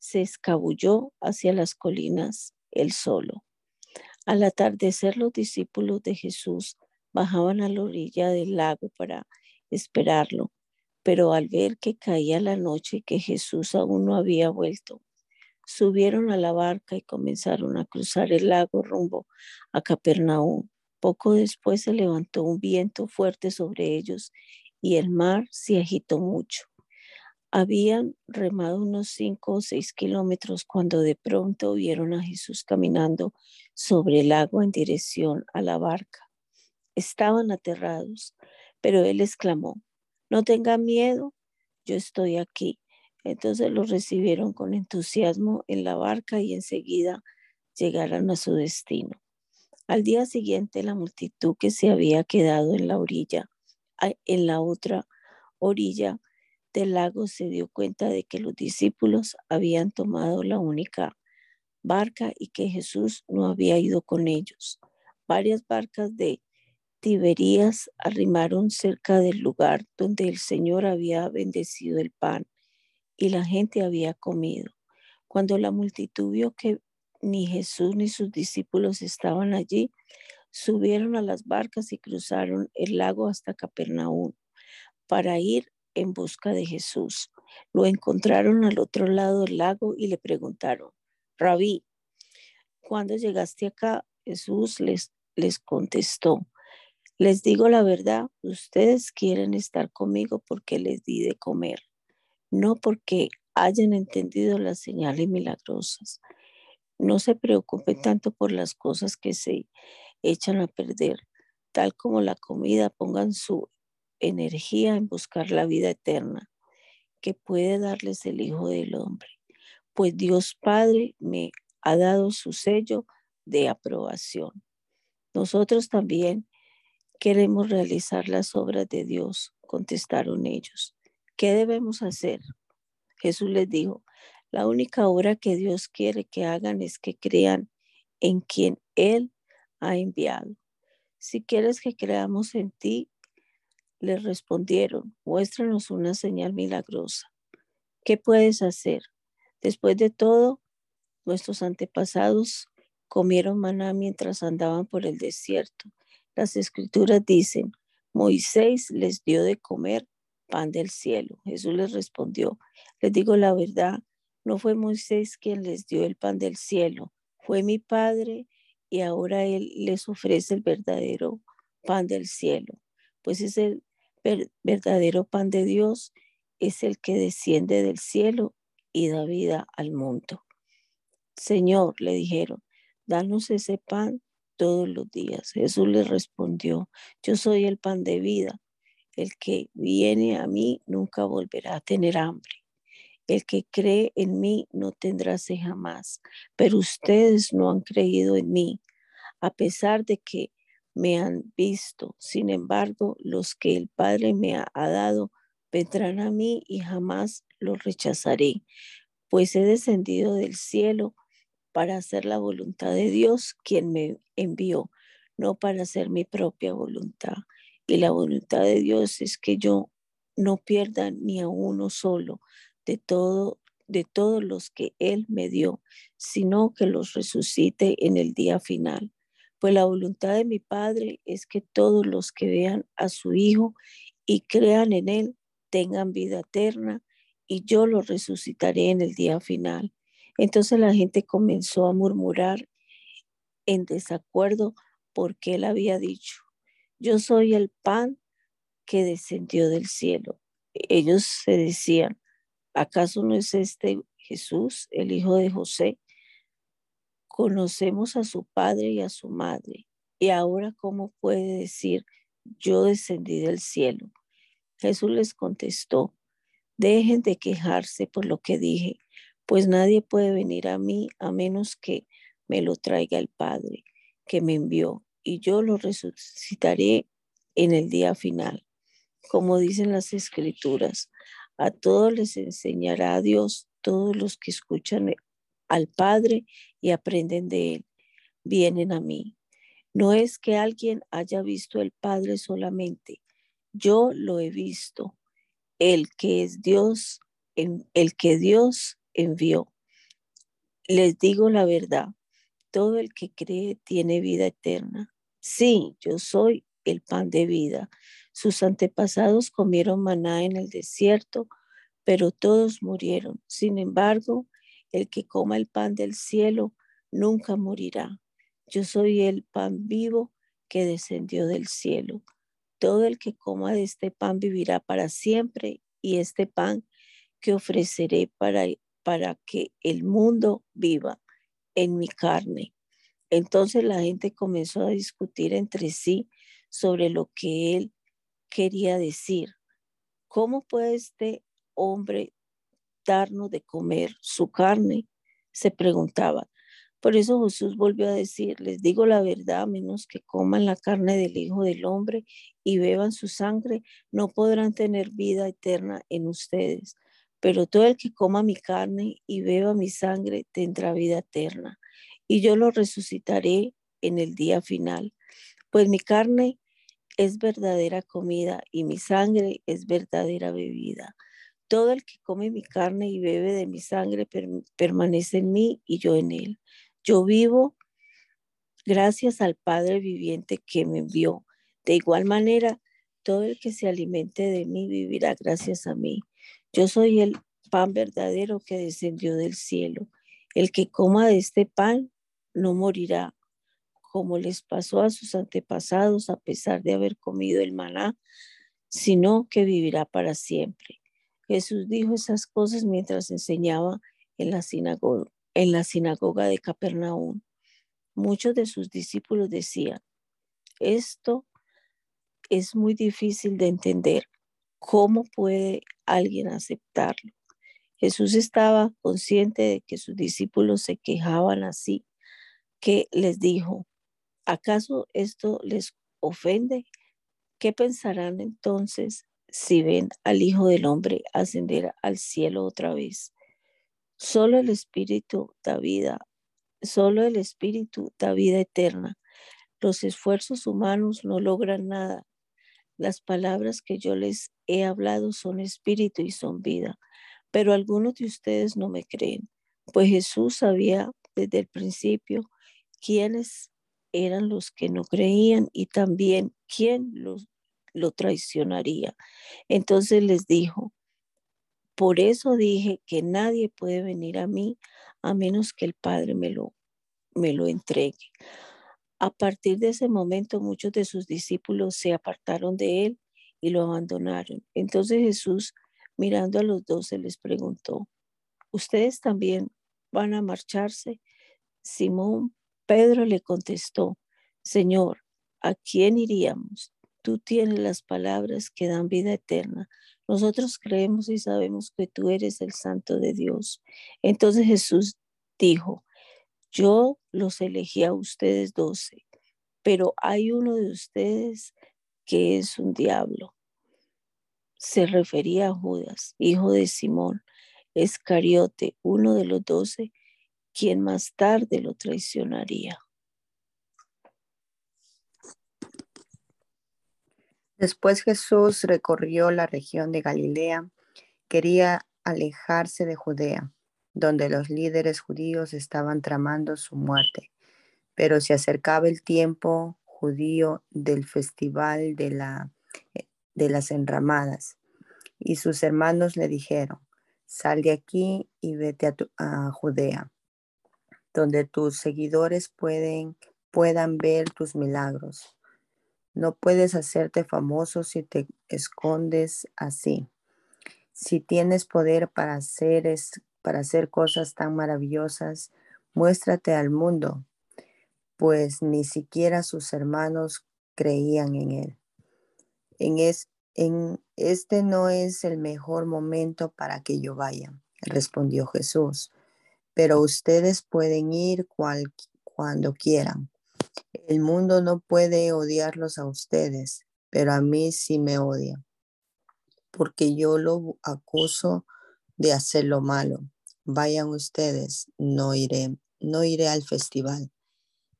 se escabulló hacia las colinas él solo. Al atardecer los discípulos de Jesús bajaban a la orilla del lago para esperarlo, pero al ver que caía la noche y que Jesús aún no había vuelto, subieron a la barca y comenzaron a cruzar el lago rumbo a Capernaum. Poco después se levantó un viento fuerte sobre ellos y el mar se agitó mucho. Habían remado unos cinco o seis kilómetros cuando de pronto vieron a Jesús caminando sobre el agua en dirección a la barca. Estaban aterrados, pero él exclamó, no tengan miedo, yo estoy aquí. Entonces los recibieron con entusiasmo en la barca y enseguida llegaron a su destino. Al día siguiente la multitud que se había quedado en la orilla, en la otra orilla, del lago se dio cuenta de que los discípulos habían tomado la única barca y que Jesús no había ido con ellos. Varias barcas de Tiberías arrimaron cerca del lugar donde el Señor había bendecido el pan y la gente había comido. Cuando la multitud vio que ni Jesús ni sus discípulos estaban allí, subieron a las barcas y cruzaron el lago hasta Capernaum para ir en busca de Jesús. Lo encontraron al otro lado del lago y le preguntaron, Rabí, ¿cuándo llegaste acá? Jesús les, les contestó, les digo la verdad, ustedes quieren estar conmigo porque les di de comer, no porque hayan entendido las señales milagrosas. no se preocupe tanto por las cosas que se echan a perder, tal como la comida, pongan su energía en buscar la vida eterna que puede darles el Hijo del Hombre, pues Dios Padre me ha dado su sello de aprobación. Nosotros también queremos realizar las obras de Dios, contestaron ellos. ¿Qué debemos hacer? Jesús les dijo, la única obra que Dios quiere que hagan es que crean en quien Él ha enviado. Si quieres que creamos en ti, les respondieron, muéstranos una señal milagrosa. ¿Qué puedes hacer? Después de todo, nuestros antepasados comieron maná mientras andaban por el desierto. Las escrituras dicen, Moisés les dio de comer pan del cielo. Jesús les respondió, les digo la verdad, no fue Moisés quien les dio el pan del cielo, fue mi Padre y ahora Él les ofrece el verdadero pan del cielo, pues es el verdadero pan de Dios, es el que desciende del cielo y da vida al mundo. Señor, le dijeron, danos ese pan todos los días. Jesús le respondió, yo soy el pan de vida. El que viene a mí nunca volverá a tener hambre. El que cree en mí no tendrá sed jamás. Pero ustedes no han creído en mí, a pesar de que me han visto. Sin embargo, los que el Padre me ha dado vendrán a mí y jamás los rechazaré, pues he descendido del cielo para hacer la voluntad de Dios, quien me envió, no para hacer mi propia voluntad. Y la voluntad de Dios es que yo no pierda ni a uno solo de todo de todos los que él me dio, sino que los resucite en el día final. Pues la voluntad de mi Padre es que todos los que vean a su Hijo y crean en él tengan vida eterna y yo los resucitaré en el día final. Entonces la gente comenzó a murmurar en desacuerdo porque él había dicho, yo soy el pan que descendió del cielo. Ellos se decían, ¿acaso no es este Jesús, el hijo de José? Conocemos a su padre y a su madre. Y ahora, ¿cómo puede decir, yo descendí del cielo? Jesús les contestó, dejen de quejarse por lo que dije pues nadie puede venir a mí a menos que me lo traiga el Padre que me envió, y yo lo resucitaré en el día final. Como dicen las escrituras, a todos les enseñará a Dios, todos los que escuchan al Padre y aprenden de Él, vienen a mí. No es que alguien haya visto el Padre solamente, yo lo he visto, el que es Dios, el que Dios envió. Les digo la verdad, todo el que cree tiene vida eterna. Sí, yo soy el pan de vida. Sus antepasados comieron maná en el desierto, pero todos murieron. Sin embargo, el que coma el pan del cielo nunca morirá. Yo soy el pan vivo que descendió del cielo. Todo el que coma de este pan vivirá para siempre y este pan que ofreceré para para que el mundo viva en mi carne. Entonces la gente comenzó a discutir entre sí sobre lo que él quería decir. ¿Cómo puede este hombre de comer su carne? Se preguntaba. Por eso Jesús volvió a decir, les digo la verdad, menos que coman la carne del Hijo del Hombre y beban su sangre, no podrán tener vida eterna en ustedes pero todo el que coma mi carne y beba mi sangre tendrá vida eterna, y yo lo resucitaré en el día final, pues mi carne es verdadera comida y mi sangre es verdadera bebida. Todo el que come mi carne y bebe de mi sangre permanece en mí y yo en él. Yo vivo gracias al Padre viviente que me envió. De igual manera, todo el que se alimente de mí vivirá gracias a mí. Yo soy el pan verdadero que descendió del cielo. El que coma de este pan no morirá, como les pasó a sus antepasados a pesar de haber comido el maná, sino que vivirá para siempre. Jesús dijo esas cosas mientras enseñaba en la sinagoga, en la sinagoga de Capernaum. Muchos de sus discípulos decían, esto es muy difícil de entender. ¿Cómo puede alguien aceptarlo? Jesús estaba consciente de que sus discípulos se quejaban así, que les dijo, ¿acaso esto les ofende? ¿Qué pensarán entonces si ven al Hijo del Hombre ascender al cielo otra vez? Solo el Espíritu da vida, solo el Espíritu da vida eterna. Los esfuerzos humanos no logran nada. Las palabras que yo les he hablado son espíritu y son vida, pero algunos de ustedes no me creen, pues Jesús sabía desde el principio quiénes eran los que no creían y también quién los lo traicionaría. Entonces les dijo, por eso dije que nadie puede venir a mí a menos que el Padre me lo, me lo entregue. A partir de ese momento muchos de sus discípulos se apartaron de él y lo abandonaron. Entonces Jesús, mirando a los doce, les preguntó, ¿ustedes también van a marcharse? Simón Pedro le contestó, Señor, ¿a quién iríamos? Tú tienes las palabras que dan vida eterna. Nosotros creemos y sabemos que tú eres el santo de Dios. Entonces Jesús dijo, yo los elegí a ustedes doce, pero hay uno de ustedes que es un diablo. Se refería a Judas, hijo de Simón, Escariote, uno de los doce, quien más tarde lo traicionaría. Después Jesús recorrió la región de Galilea, quería alejarse de Judea, donde los líderes judíos estaban tramando su muerte. Pero se acercaba el tiempo judío del festival de, la, de las enramadas, y sus hermanos le dijeron, sal de aquí y vete a, a Judea, donde tus seguidores pueden, puedan ver tus milagros no puedes hacerte famoso si te escondes así. Si tienes poder para hacer, para hacer cosas tan maravillosas, muéstrate al mundo, pues ni siquiera sus hermanos creían en él. En, es, en este no es el mejor momento para que yo vaya, respondió Jesús, pero ustedes pueden ir cuando quieran el mundo no puede odiarlos a ustedes, pero a mí sí me odia, porque yo lo acuso de hacer lo malo. Vayan ustedes, no iré, no iré al festival,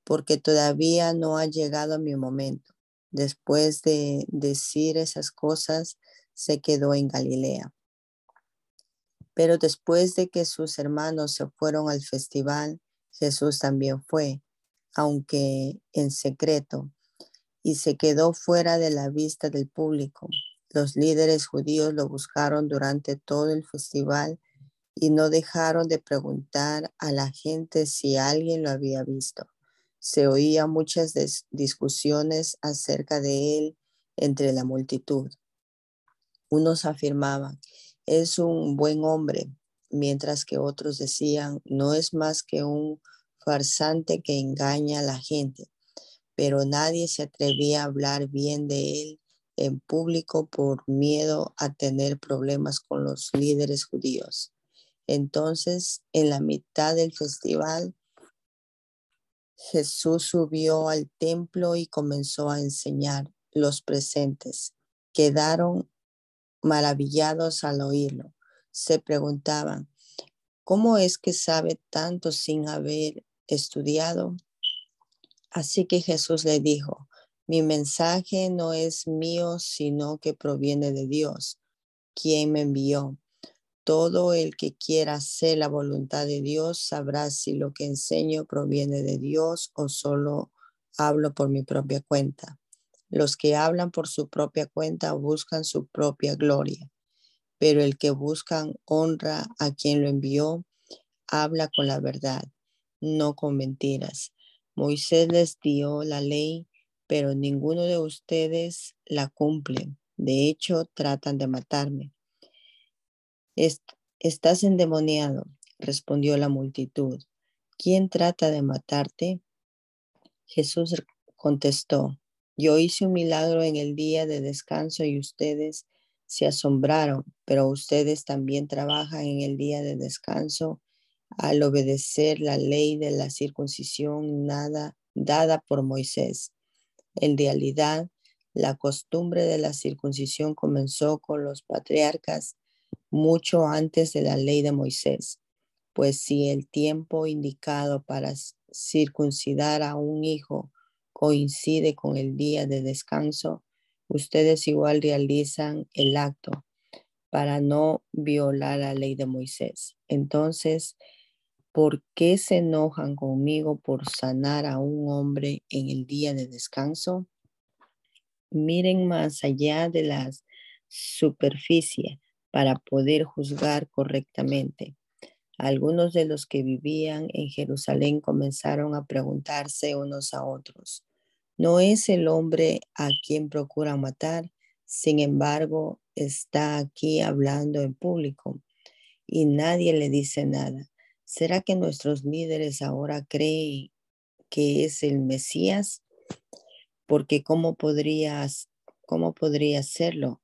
porque todavía no ha llegado mi momento. Después de decir esas cosas, se quedó en Galilea. Pero después de que sus hermanos se fueron al festival, Jesús también fue aunque en secreto, y se quedó fuera de la vista del público. Los líderes judíos lo buscaron durante todo el festival y no dejaron de preguntar a la gente si alguien lo había visto. Se oían muchas discusiones acerca de él entre la multitud. Unos afirmaban, es un buen hombre, mientras que otros decían, no es más que un farsante que engaña a la gente, pero nadie se atrevía a hablar bien de él en público por miedo a tener problemas con los líderes judíos. Entonces, en la mitad del festival, Jesús subió al templo y comenzó a enseñar. Los presentes quedaron maravillados al oírlo. Se preguntaban, ¿cómo es que sabe tanto sin haber estudiado. Así que Jesús le dijo, mi mensaje no es mío, sino que proviene de Dios, quien me envió. Todo el que quiera hacer la voluntad de Dios sabrá si lo que enseño proviene de Dios o solo hablo por mi propia cuenta. Los que hablan por su propia cuenta buscan su propia gloria, pero el que busca honra a quien lo envió, habla con la verdad no con mentiras. Moisés les dio la ley, pero ninguno de ustedes la cumple. De hecho, tratan de matarme. estás endemoniado. respondió la multitud. ¿Quién trata de matarte? Jesús contestó, yo hice un milagro en el día de descanso y ustedes se asombraron, pero ustedes también trabajan en el día de descanso al obedecer la ley de la circuncisión nada, dada por Moisés. En realidad, la costumbre de la circuncisión comenzó con los patriarcas mucho antes de la ley de Moisés, pues si el tiempo indicado para circuncidar a un hijo coincide con el día de descanso, ustedes igual realizan el acto para no violar la ley de Moisés. Entonces, ¿por qué se enojan conmigo por sanar a un hombre en el día de descanso? Miren más allá de la superficie para poder juzgar correctamente. Algunos de los que vivían en Jerusalén comenzaron a preguntarse unos a otros, ¿no es el hombre a quien procura matar? Sin embargo, está aquí hablando en público y nadie le dice nada. ¿Será que nuestros líderes ahora creen que es el Mesías? Porque ¿cómo podrías, cómo podría serlo?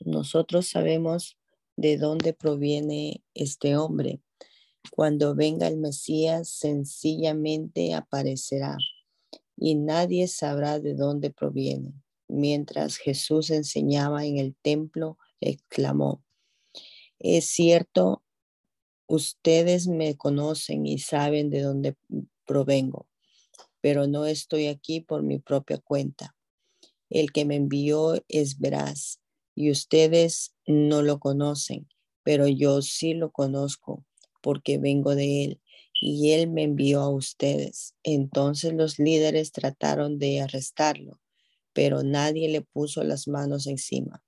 Nosotros sabemos de dónde proviene este hombre. Cuando venga el Mesías, sencillamente aparecerá y nadie sabrá de dónde proviene. Mientras Jesús enseñaba en el templo, exclamó, es cierto, Ustedes me conocen y saben de dónde provengo, pero no estoy aquí por mi propia cuenta. El que me envió es veraz y ustedes no lo conocen, pero yo sí lo conozco porque vengo de él y él me envió a ustedes. Entonces los líderes trataron de arrestarlo, pero nadie le puso las manos encima,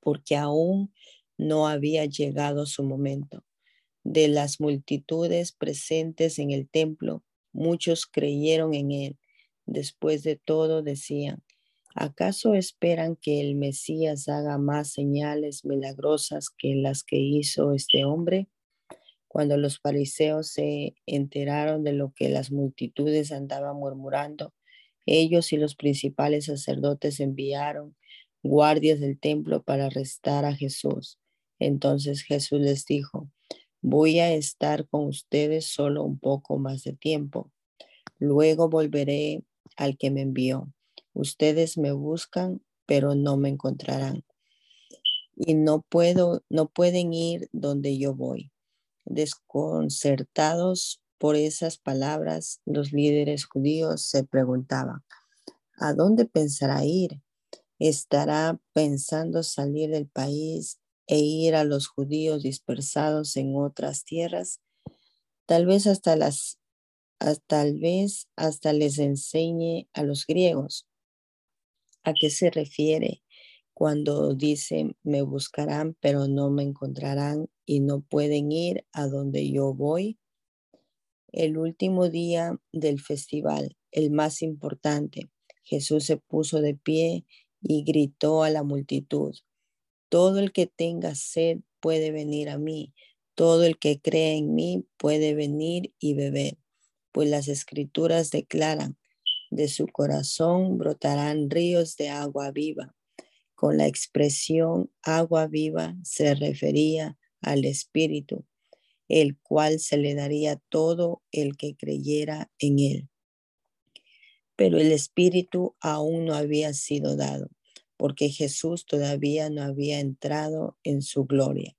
porque aún no había llegado su momento de las multitudes presentes en el templo, muchos creyeron en él. Después de todo decían, ¿acaso esperan que el Mesías haga más señales milagrosas que las que hizo este hombre? Cuando los fariseos se enteraron de lo que las multitudes andaban murmurando, ellos y los principales sacerdotes enviaron guardias del templo para arrestar a Jesús. Entonces Jesús les dijo, Voy a estar con ustedes solo un poco más de tiempo. Luego volveré al que me envió. Ustedes me buscan, pero no me encontrarán. Y no puedo, no pueden ir donde yo voy. Desconcertados por esas palabras, los líderes judíos se preguntaban, ¿a dónde pensará ir? ¿Estará pensando salir del país e ir a los judíos dispersados en otras tierras, tal vez hasta las tal vez hasta les enseñe a los griegos. ¿A qué se refiere cuando dice me buscarán pero no me encontrarán y no pueden ir a donde yo voy? El último día del festival, el más importante, Jesús se puso de pie y gritó a la multitud, todo el que tenga sed puede venir a mí. Todo el que cree en mí puede venir y beber. Pues las escrituras declaran, de su corazón brotarán ríos de agua viva. Con la expresión agua viva se refería al Espíritu, el cual se le daría todo el que creyera en él. Pero el Espíritu aún no había sido dado porque Jesús todavía no había entrado en su gloria.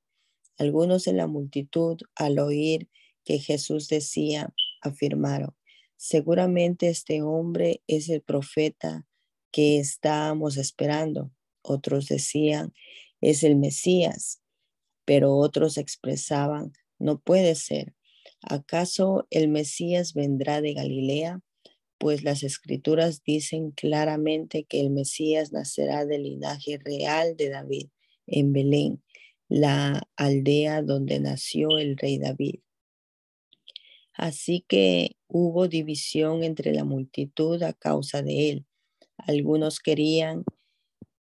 Algunos de la multitud, al oír que Jesús decía, afirmaron, seguramente este hombre es el profeta que estábamos esperando. Otros decían, es el Mesías, pero otros expresaban, no puede ser. ¿Acaso el Mesías vendrá de Galilea? Pues las escrituras dicen claramente que el Mesías nacerá del linaje real de David en Belén, la aldea donde nació el rey David. Así que hubo división entre la multitud a causa de él. Algunos querían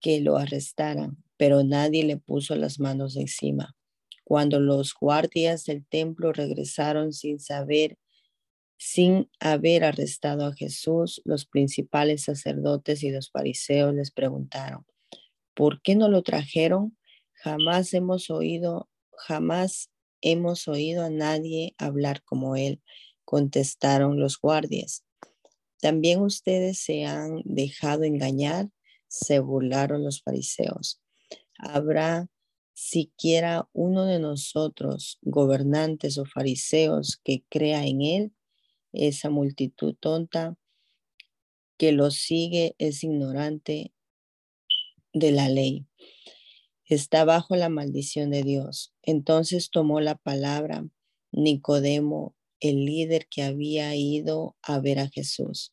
que lo arrestaran, pero nadie le puso las manos encima. Cuando los guardias del templo regresaron sin saber, sin haber arrestado a Jesús, los principales sacerdotes y los fariseos les preguntaron, ¿por qué no lo trajeron? Jamás hemos oído, jamás hemos oído a nadie hablar como él, contestaron los guardias. ¿También ustedes se han dejado engañar? Se burlaron los fariseos. ¿Habrá siquiera uno de nosotros, gobernantes o fariseos, que crea en él? Esa multitud tonta que lo sigue es ignorante de la ley. Está bajo la maldición de Dios. Entonces tomó la palabra Nicodemo, el líder que había ido a ver a Jesús.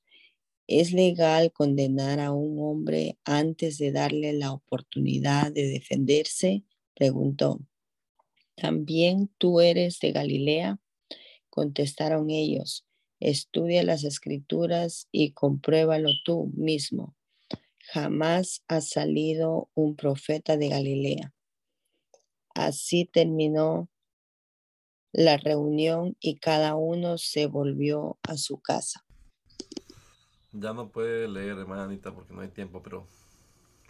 ¿Es legal condenar a un hombre antes de darle la oportunidad de defenderse? Preguntó. ¿También tú eres de Galilea? Contestaron ellos. Estudia las escrituras y compruébalo tú mismo. Jamás ha salido un profeta de Galilea. Así terminó la reunión y cada uno se volvió a su casa. Ya no puede leer, hermana Anita, porque no hay tiempo, pero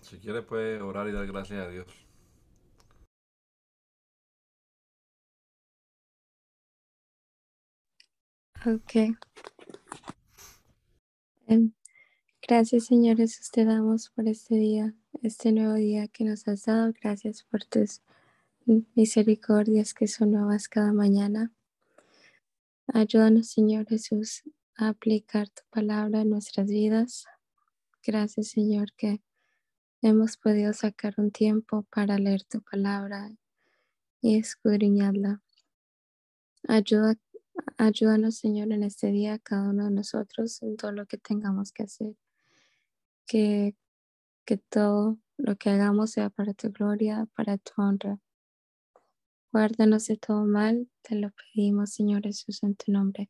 si quiere puede orar y dar gracias a Dios. Ok. Em, gracias, Señor Jesús, te damos por este día, este nuevo día que nos has dado. Gracias por tus misericordias que son nuevas cada mañana. Ayúdanos, Señor Jesús, aplicar tu palabra en nuestras vidas. Gracias Señor que hemos podido sacar un tiempo para leer tu palabra y escudriñarla. Ayuda, ayúdanos Señor en este día, cada uno de nosotros, en todo lo que tengamos que hacer. Que, que todo lo que hagamos sea para tu gloria, para tu honra. Guárdanos de todo mal, te lo pedimos Señor Jesús en tu nombre.